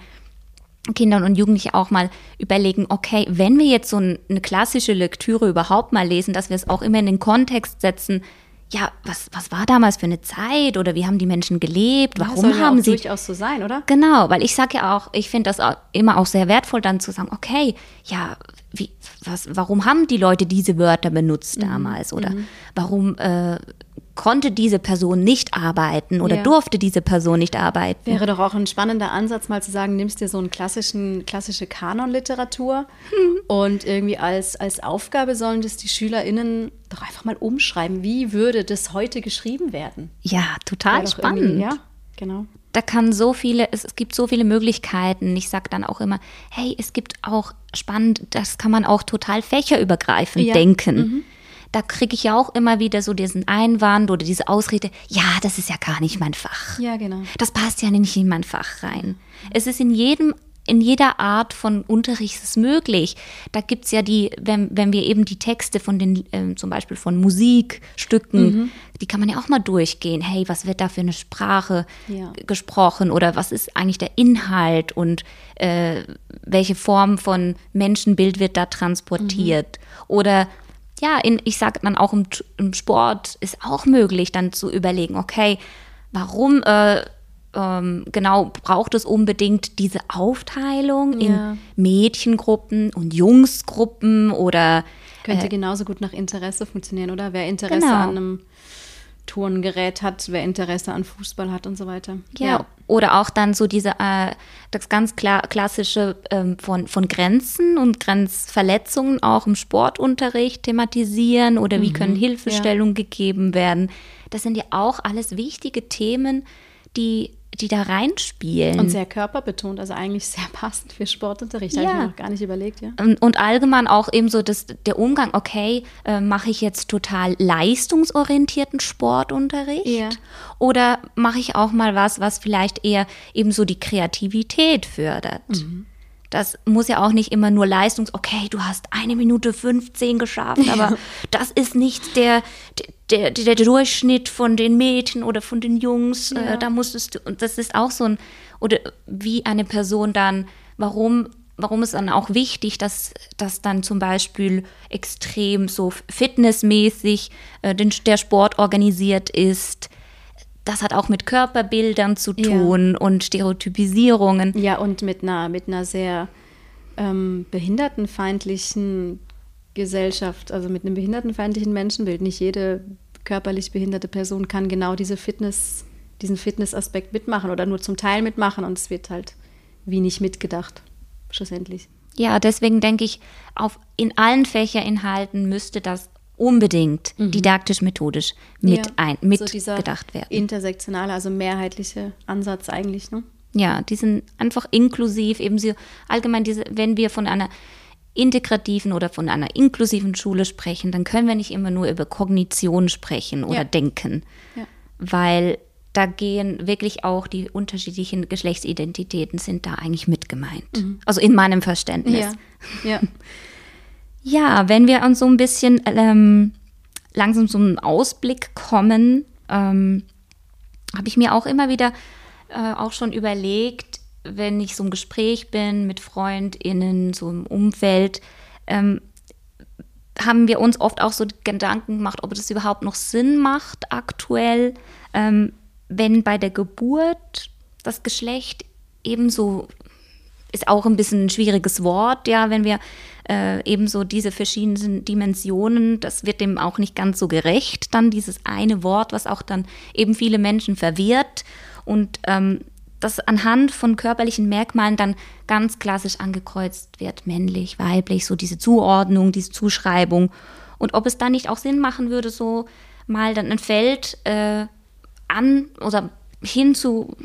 [SPEAKER 1] Kindern und Jugendlichen auch mal überlegen, okay, wenn wir jetzt so eine klassische Lektüre überhaupt mal lesen, dass wir es auch immer in den Kontext setzen, ja, was, was war damals für eine Zeit oder wie haben die Menschen gelebt? Warum ja, soll haben ja auch sie
[SPEAKER 2] durchaus so sein, oder?
[SPEAKER 1] Genau, weil ich sage ja auch, ich finde das auch immer auch sehr wertvoll, dann zu sagen, okay, ja, wie, was, warum haben die Leute diese Wörter benutzt mhm. damals oder mhm. warum äh, konnte diese Person nicht arbeiten oder ja. durfte diese Person nicht arbeiten.
[SPEAKER 2] Wäre doch auch ein spannender Ansatz, mal zu sagen, nimmst dir so eine klassischen, klassische Kanonliteratur und irgendwie als, als Aufgabe sollen das die SchülerInnen doch einfach mal umschreiben. Wie würde das heute geschrieben werden?
[SPEAKER 1] Ja, total spannend.
[SPEAKER 2] Ja, genau
[SPEAKER 1] da kann so viele, es, es gibt so viele Möglichkeiten. Ich sage dann auch immer, hey, es gibt auch spannend, das kann man auch total fächerübergreifend ja. denken. Mhm. Da kriege ich ja auch immer wieder so diesen Einwand oder diese Ausrede, ja, das ist ja gar nicht mein Fach.
[SPEAKER 2] Ja, genau.
[SPEAKER 1] Das passt ja nicht in mein Fach rein. Es ist in jedem in jeder Art von Unterricht ist möglich. Da gibt es ja die, wenn, wenn wir eben die Texte von den, äh, zum Beispiel von Musikstücken, mhm. die kann man ja auch mal durchgehen. Hey, was wird da für eine Sprache ja. gesprochen oder was ist eigentlich der Inhalt und äh, welche Form von Menschenbild wird da transportiert? Mhm. Oder ja, in, ich sage dann auch im, im, Sport ist auch möglich, dann zu überlegen, okay, warum äh, ähm, genau braucht es unbedingt diese Aufteilung ja. in Mädchengruppen und Jungsgruppen oder
[SPEAKER 2] könnte äh, genauso gut nach Interesse funktionieren, oder? Wer Interesse genau. an einem Turngerät hat, wer Interesse an Fußball hat und so weiter.
[SPEAKER 1] Ja, ja. oder auch dann so diese, äh, das ganz klar, klassische ähm, von, von Grenzen und Grenzverletzungen auch im Sportunterricht thematisieren oder wie mhm. können Hilfestellungen ja. gegeben werden. Das sind ja auch alles wichtige Themen, die die da reinspielen.
[SPEAKER 2] Und sehr körperbetont, also eigentlich sehr passend für Sportunterricht, ja. habe ich mir noch gar nicht überlegt, ja.
[SPEAKER 1] Und, und allgemein auch eben so das, der Umgang, okay, äh, mache ich jetzt total leistungsorientierten Sportunterricht? Ja. Oder mache ich auch mal was, was vielleicht eher eben so die Kreativität fördert? Mhm. Das muss ja auch nicht immer nur Leistungs, okay, du hast eine Minute 15 geschafft, aber ja. das ist nicht der, der, der, Durchschnitt von den Mädchen oder von den Jungs. Äh, ja. Äh, da musstest du, und das ist auch so ein, oder wie eine Person dann, warum, warum ist dann auch wichtig, dass das dann zum Beispiel extrem so fitnessmäßig äh, den, der Sport organisiert ist das hat auch mit Körperbildern zu tun ja. und Stereotypisierungen.
[SPEAKER 2] Ja, und mit einer, mit einer sehr ähm, behindertenfeindlichen Gesellschaft, also mit einem behindertenfeindlichen Menschenbild. Nicht jede körperlich behinderte Person kann genau diese Fitness, diesen Fitnessaspekt mitmachen oder nur zum Teil mitmachen und es wird halt wie nicht mitgedacht, schlussendlich.
[SPEAKER 1] Ja, deswegen denke ich, auf, in allen Fächerinhalten müsste das unbedingt mhm. didaktisch-methodisch mit ja, ein, mitgedacht so werden.
[SPEAKER 2] Intersektionale, also mehrheitliche Ansatz eigentlich, ne?
[SPEAKER 1] Ja, die sind einfach inklusiv, eben so allgemein diese, wenn wir von einer integrativen oder von einer inklusiven Schule sprechen, dann können wir nicht immer nur über Kognition sprechen oder ja. denken, ja. weil da gehen wirklich auch die unterschiedlichen Geschlechtsidentitäten sind da eigentlich mit gemeint. Mhm. Also in meinem Verständnis.
[SPEAKER 2] Ja. ja.
[SPEAKER 1] Wenn wir uns so ein bisschen ähm, langsam zum Ausblick kommen, ähm, habe ich mir auch immer wieder äh, auch schon überlegt, wenn ich so im Gespräch bin mit FreundInnen, so im Umfeld, ähm, haben wir uns oft auch so Gedanken gemacht, ob das überhaupt noch Sinn macht aktuell, ähm, wenn bei der Geburt das Geschlecht ebenso ist auch ein bisschen ein schwieriges Wort, ja, wenn wir äh, ebenso diese verschiedenen Dimensionen, das wird dem auch nicht ganz so gerecht, dann dieses eine Wort, was auch dann eben viele Menschen verwirrt und ähm, das anhand von körperlichen Merkmalen dann ganz klassisch angekreuzt wird, männlich, weiblich, so diese Zuordnung, diese Zuschreibung. Und ob es da nicht auch Sinn machen würde, so mal dann ein Feld äh, an oder hin zu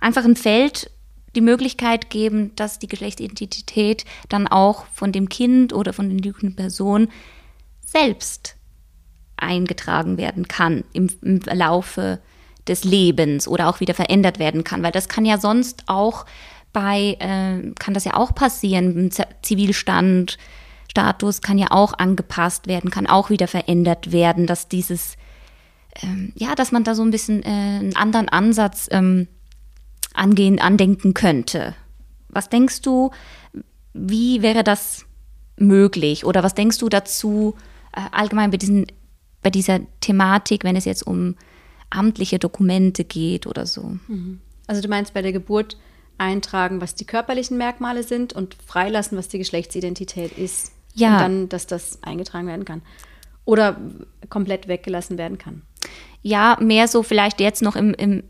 [SPEAKER 1] einfach ein Feld die Möglichkeit geben, dass die Geschlechtsidentität dann auch von dem Kind oder von der liebenden Person selbst eingetragen werden kann im, im Laufe des Lebens oder auch wieder verändert werden kann, weil das kann ja sonst auch bei, äh, kann das ja auch passieren, Zivilstand, Status kann ja auch angepasst werden, kann auch wieder verändert werden, dass dieses, ähm, ja, dass man da so ein bisschen äh, einen anderen Ansatz ähm, angehen, andenken könnte. Was denkst du, wie wäre das möglich? Oder was denkst du dazu äh, allgemein bei, diesen, bei dieser Thematik, wenn es jetzt um amtliche Dokumente geht oder so?
[SPEAKER 2] Mhm. Also du meinst bei der Geburt eintragen, was die körperlichen Merkmale sind und freilassen, was die Geschlechtsidentität ist.
[SPEAKER 1] Ja.
[SPEAKER 2] Und dann, dass das eingetragen werden kann. Oder komplett weggelassen werden kann.
[SPEAKER 1] ja, mehr so vielleicht jetzt noch im, im,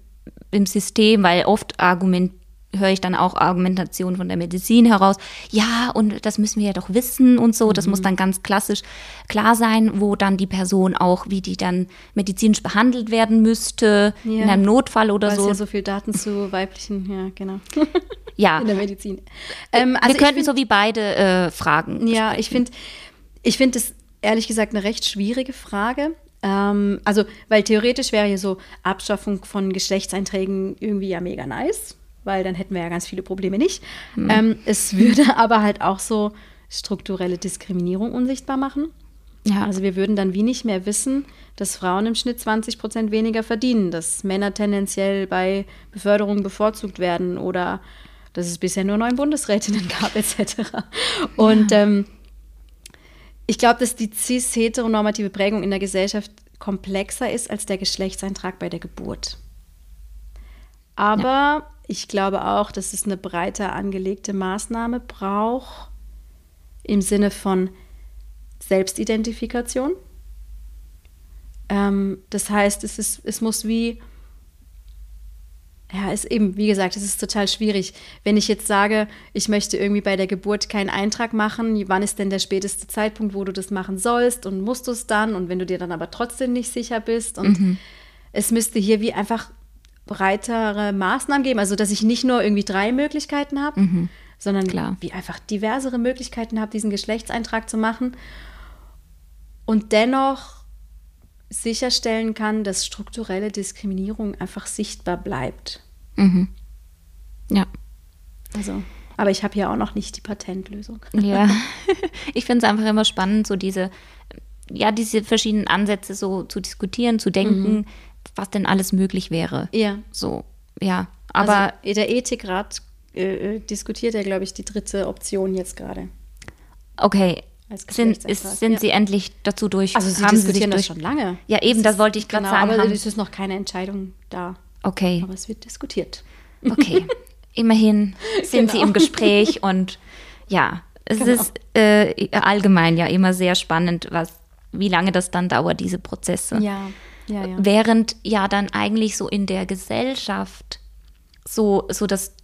[SPEAKER 1] im System, weil oft argument, höre ich dann auch Argumentation von der Medizin heraus. Ja, und das müssen wir ja doch wissen und so. Das mhm. muss dann ganz klassisch klar sein, wo dann die Person auch, wie die dann medizinisch behandelt werden müsste, ja. in einem Notfall oder
[SPEAKER 2] Weil
[SPEAKER 1] so.
[SPEAKER 2] ja so viel Daten zu weiblichen, ja, genau.
[SPEAKER 1] ja.
[SPEAKER 2] In der Medizin.
[SPEAKER 1] Ähm, also wir könnten find, so wie beide äh, Fragen.
[SPEAKER 2] Ja, besprechen. ich finde, ich finde es ehrlich gesagt eine recht schwierige Frage. Ähm, also, weil theoretisch wäre hier so Abschaffung von Geschlechtseinträgen irgendwie ja mega nice weil dann hätten wir ja ganz viele Probleme nicht. Mhm. Ähm, es würde aber halt auch so strukturelle Diskriminierung unsichtbar machen. Ja. Also wir würden dann wie nicht mehr wissen, dass Frauen im Schnitt 20 Prozent weniger verdienen, dass Männer tendenziell bei Beförderungen bevorzugt werden oder dass es bisher nur neun Bundesrätinnen gab, etc. Und ja. ähm, ich glaube, dass die cis-heteronormative Prägung in der Gesellschaft komplexer ist als der Geschlechtseintrag bei der Geburt. Aber ja. Ich glaube auch, dass es eine breiter angelegte Maßnahme braucht im Sinne von Selbstidentifikation. Ähm, das heißt, es, ist, es muss wie, ja, ist eben, wie gesagt, es ist total schwierig. Wenn ich jetzt sage, ich möchte irgendwie bei der Geburt keinen Eintrag machen, wann ist denn der späteste Zeitpunkt, wo du das machen sollst und musst du es dann und wenn du dir dann aber trotzdem nicht sicher bist und mhm. es müsste hier wie einfach breitere Maßnahmen geben, also dass ich nicht nur irgendwie drei Möglichkeiten habe, mhm. sondern Klar. wie einfach diversere Möglichkeiten habe, diesen Geschlechtseintrag zu machen und dennoch sicherstellen kann, dass strukturelle Diskriminierung einfach sichtbar bleibt.
[SPEAKER 1] Mhm. Ja.
[SPEAKER 2] Also, aber ich habe ja auch noch nicht die Patentlösung.
[SPEAKER 1] Ja, ich finde es einfach immer spannend, so diese, ja, diese verschiedenen Ansätze so zu diskutieren, zu denken. Mhm was denn alles möglich wäre.
[SPEAKER 2] Ja.
[SPEAKER 1] So, ja. Aber
[SPEAKER 2] also, der Ethikrat äh, äh diskutiert ja, glaube ich, die dritte Option jetzt gerade.
[SPEAKER 1] Okay. Sind, ist, sind ja. Sie endlich dazu durch?
[SPEAKER 2] Also Sie haben diskutieren Sie das schon lange.
[SPEAKER 1] Ja, eben, das, das wollte ich gerade genau, sagen.
[SPEAKER 2] Aber es ist noch keine Entscheidung da.
[SPEAKER 1] Okay.
[SPEAKER 2] Aber es wird diskutiert.
[SPEAKER 1] Okay. Immerhin sind genau. Sie im Gespräch und ja, es genau. ist äh, allgemein ja immer sehr spannend, was, wie lange das dann dauert, diese Prozesse.
[SPEAKER 2] Ja. Ja, ja.
[SPEAKER 1] Während ja dann eigentlich so in der Gesellschaft so, so das,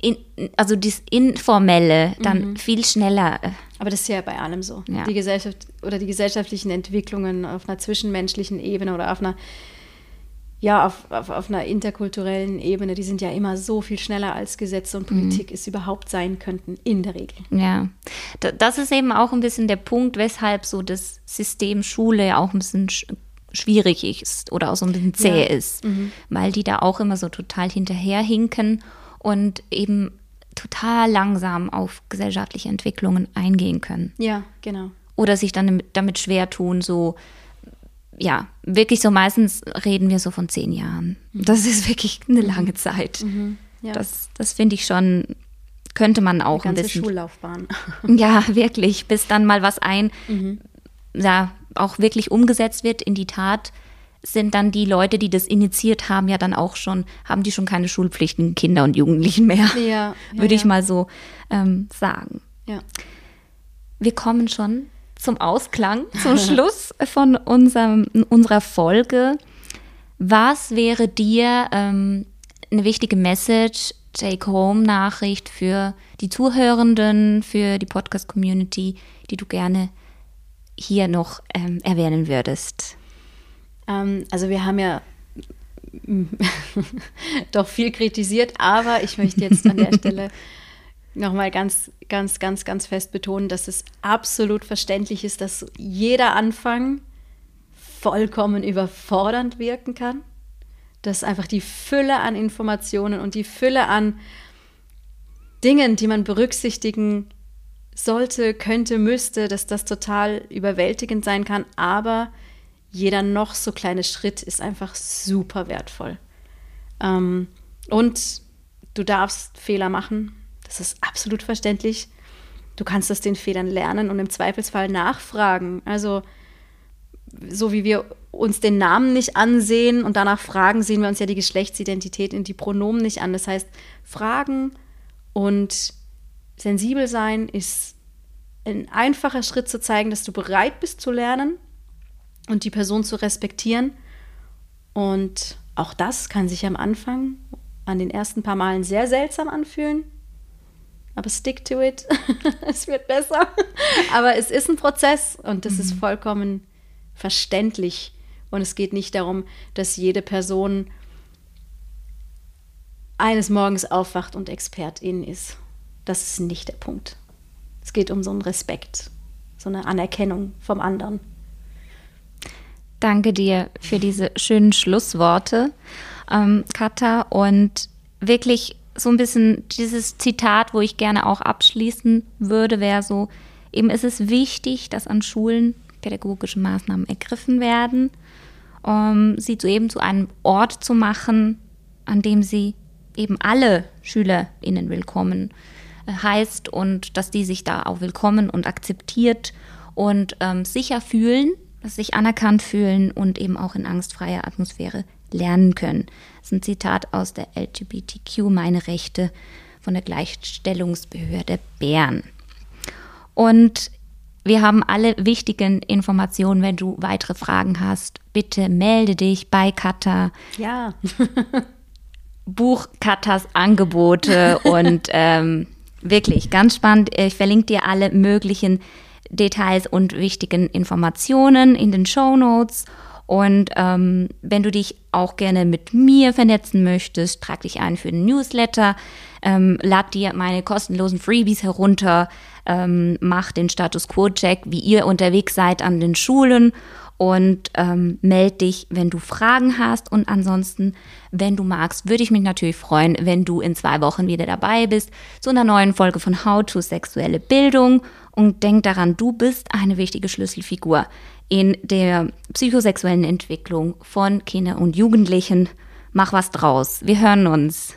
[SPEAKER 1] in, also das Informelle dann mhm. viel schneller. Äh,
[SPEAKER 2] Aber das ist ja bei allem so. Ja. Die Gesellschaft oder die gesellschaftlichen Entwicklungen auf einer zwischenmenschlichen Ebene oder auf einer ja, auf, auf, auf, einer interkulturellen Ebene, die sind ja immer so viel schneller als Gesetze und Politik mhm. es überhaupt sein könnten, in der Regel.
[SPEAKER 1] Ja, das ist eben auch ein bisschen der Punkt, weshalb so das System Schule auch ein bisschen schwierig ist oder auch so ein bisschen zäh ja. ist, mhm. weil die da auch immer so total hinterherhinken und eben total langsam auf gesellschaftliche Entwicklungen eingehen können.
[SPEAKER 2] Ja, genau.
[SPEAKER 1] Oder sich dann damit schwer tun, so, ja, wirklich so meistens reden wir so von zehn Jahren. Das ist wirklich eine mhm. lange Zeit. Mhm. Ja. Das, das finde ich schon, könnte man auch
[SPEAKER 2] eine
[SPEAKER 1] ganze ein bisschen.
[SPEAKER 2] Schullaufbahn.
[SPEAKER 1] Ja, wirklich, bis dann mal was ein, mhm. ja, auch wirklich umgesetzt wird in die Tat, sind dann die Leute, die das initiiert haben, ja dann auch schon, haben die schon keine schulpflichtigen Kinder und Jugendlichen mehr.
[SPEAKER 2] Ja, ja
[SPEAKER 1] würde ich mal so ähm, sagen.
[SPEAKER 2] Ja.
[SPEAKER 1] Wir kommen schon zum Ausklang, zum Schluss von unserem, unserer Folge. Was wäre dir ähm, eine wichtige Message, Take-Home-Nachricht für die Zuhörenden, für die Podcast-Community, die du gerne hier noch ähm, erwähnen würdest?
[SPEAKER 2] Ähm, also wir haben ja doch viel kritisiert, aber ich möchte jetzt an der Stelle nochmal ganz, ganz, ganz, ganz fest betonen, dass es absolut verständlich ist, dass jeder Anfang vollkommen überfordernd wirken kann. Dass einfach die Fülle an Informationen und die Fülle an Dingen, die man berücksichtigen sollte, könnte, müsste, dass das total überwältigend sein kann, aber jeder noch so kleine Schritt ist einfach super wertvoll. Ähm, und du darfst Fehler machen, das ist absolut verständlich. Du kannst aus den Fehlern lernen und im Zweifelsfall nachfragen. Also so wie wir uns den Namen nicht ansehen und danach fragen, sehen wir uns ja die Geschlechtsidentität und die Pronomen nicht an. Das heißt, fragen und sensibel sein ist ein einfacher Schritt zu zeigen, dass du bereit bist zu lernen und die Person zu respektieren Und auch das kann sich am Anfang an den ersten paar Malen sehr seltsam anfühlen. Aber stick to it. es wird besser. Aber es ist ein Prozess und das mhm. ist vollkommen verständlich. Und es geht nicht darum, dass jede Person eines Morgens aufwacht und Expertin ist. Das ist nicht der Punkt. Es geht um so einen Respekt, so eine Anerkennung vom anderen.
[SPEAKER 1] Danke dir für diese schönen Schlussworte, ähm, Katha. Und wirklich so ein bisschen dieses Zitat, wo ich gerne auch abschließen würde, wäre so, eben ist es wichtig, dass an Schulen pädagogische Maßnahmen ergriffen werden, um sie zu eben zu einem Ort zu machen, an dem sie eben alle SchülerInnen willkommen heißt und dass die sich da auch willkommen und akzeptiert und ähm, sicher fühlen, dass sich anerkannt fühlen und eben auch in angstfreier Atmosphäre lernen können. Das ist ein Zitat aus der LGBTQ Meine Rechte von der Gleichstellungsbehörde Bern. Und wir haben alle wichtigen Informationen. Wenn du weitere Fragen hast, bitte melde dich bei Kata.
[SPEAKER 2] Ja.
[SPEAKER 1] Buch Katas Angebote und ähm, wirklich ganz spannend. Ich verlinke dir alle möglichen Details und wichtigen Informationen in den Show Notes. Und ähm, wenn du dich auch gerne mit mir vernetzen möchtest, trag dich ein für den Newsletter, ähm, lad dir meine kostenlosen Freebies herunter, ähm, mach den Status Quo-Check, wie ihr unterwegs seid an den Schulen und ähm, meld dich, wenn du Fragen hast. Und ansonsten, wenn du magst, würde ich mich natürlich freuen, wenn du in zwei Wochen wieder dabei bist zu einer neuen Folge von How to Sexuelle Bildung. Und denk daran, du bist eine wichtige Schlüsselfigur in der psychosexuellen Entwicklung von Kindern und Jugendlichen. Mach was draus. Wir hören uns.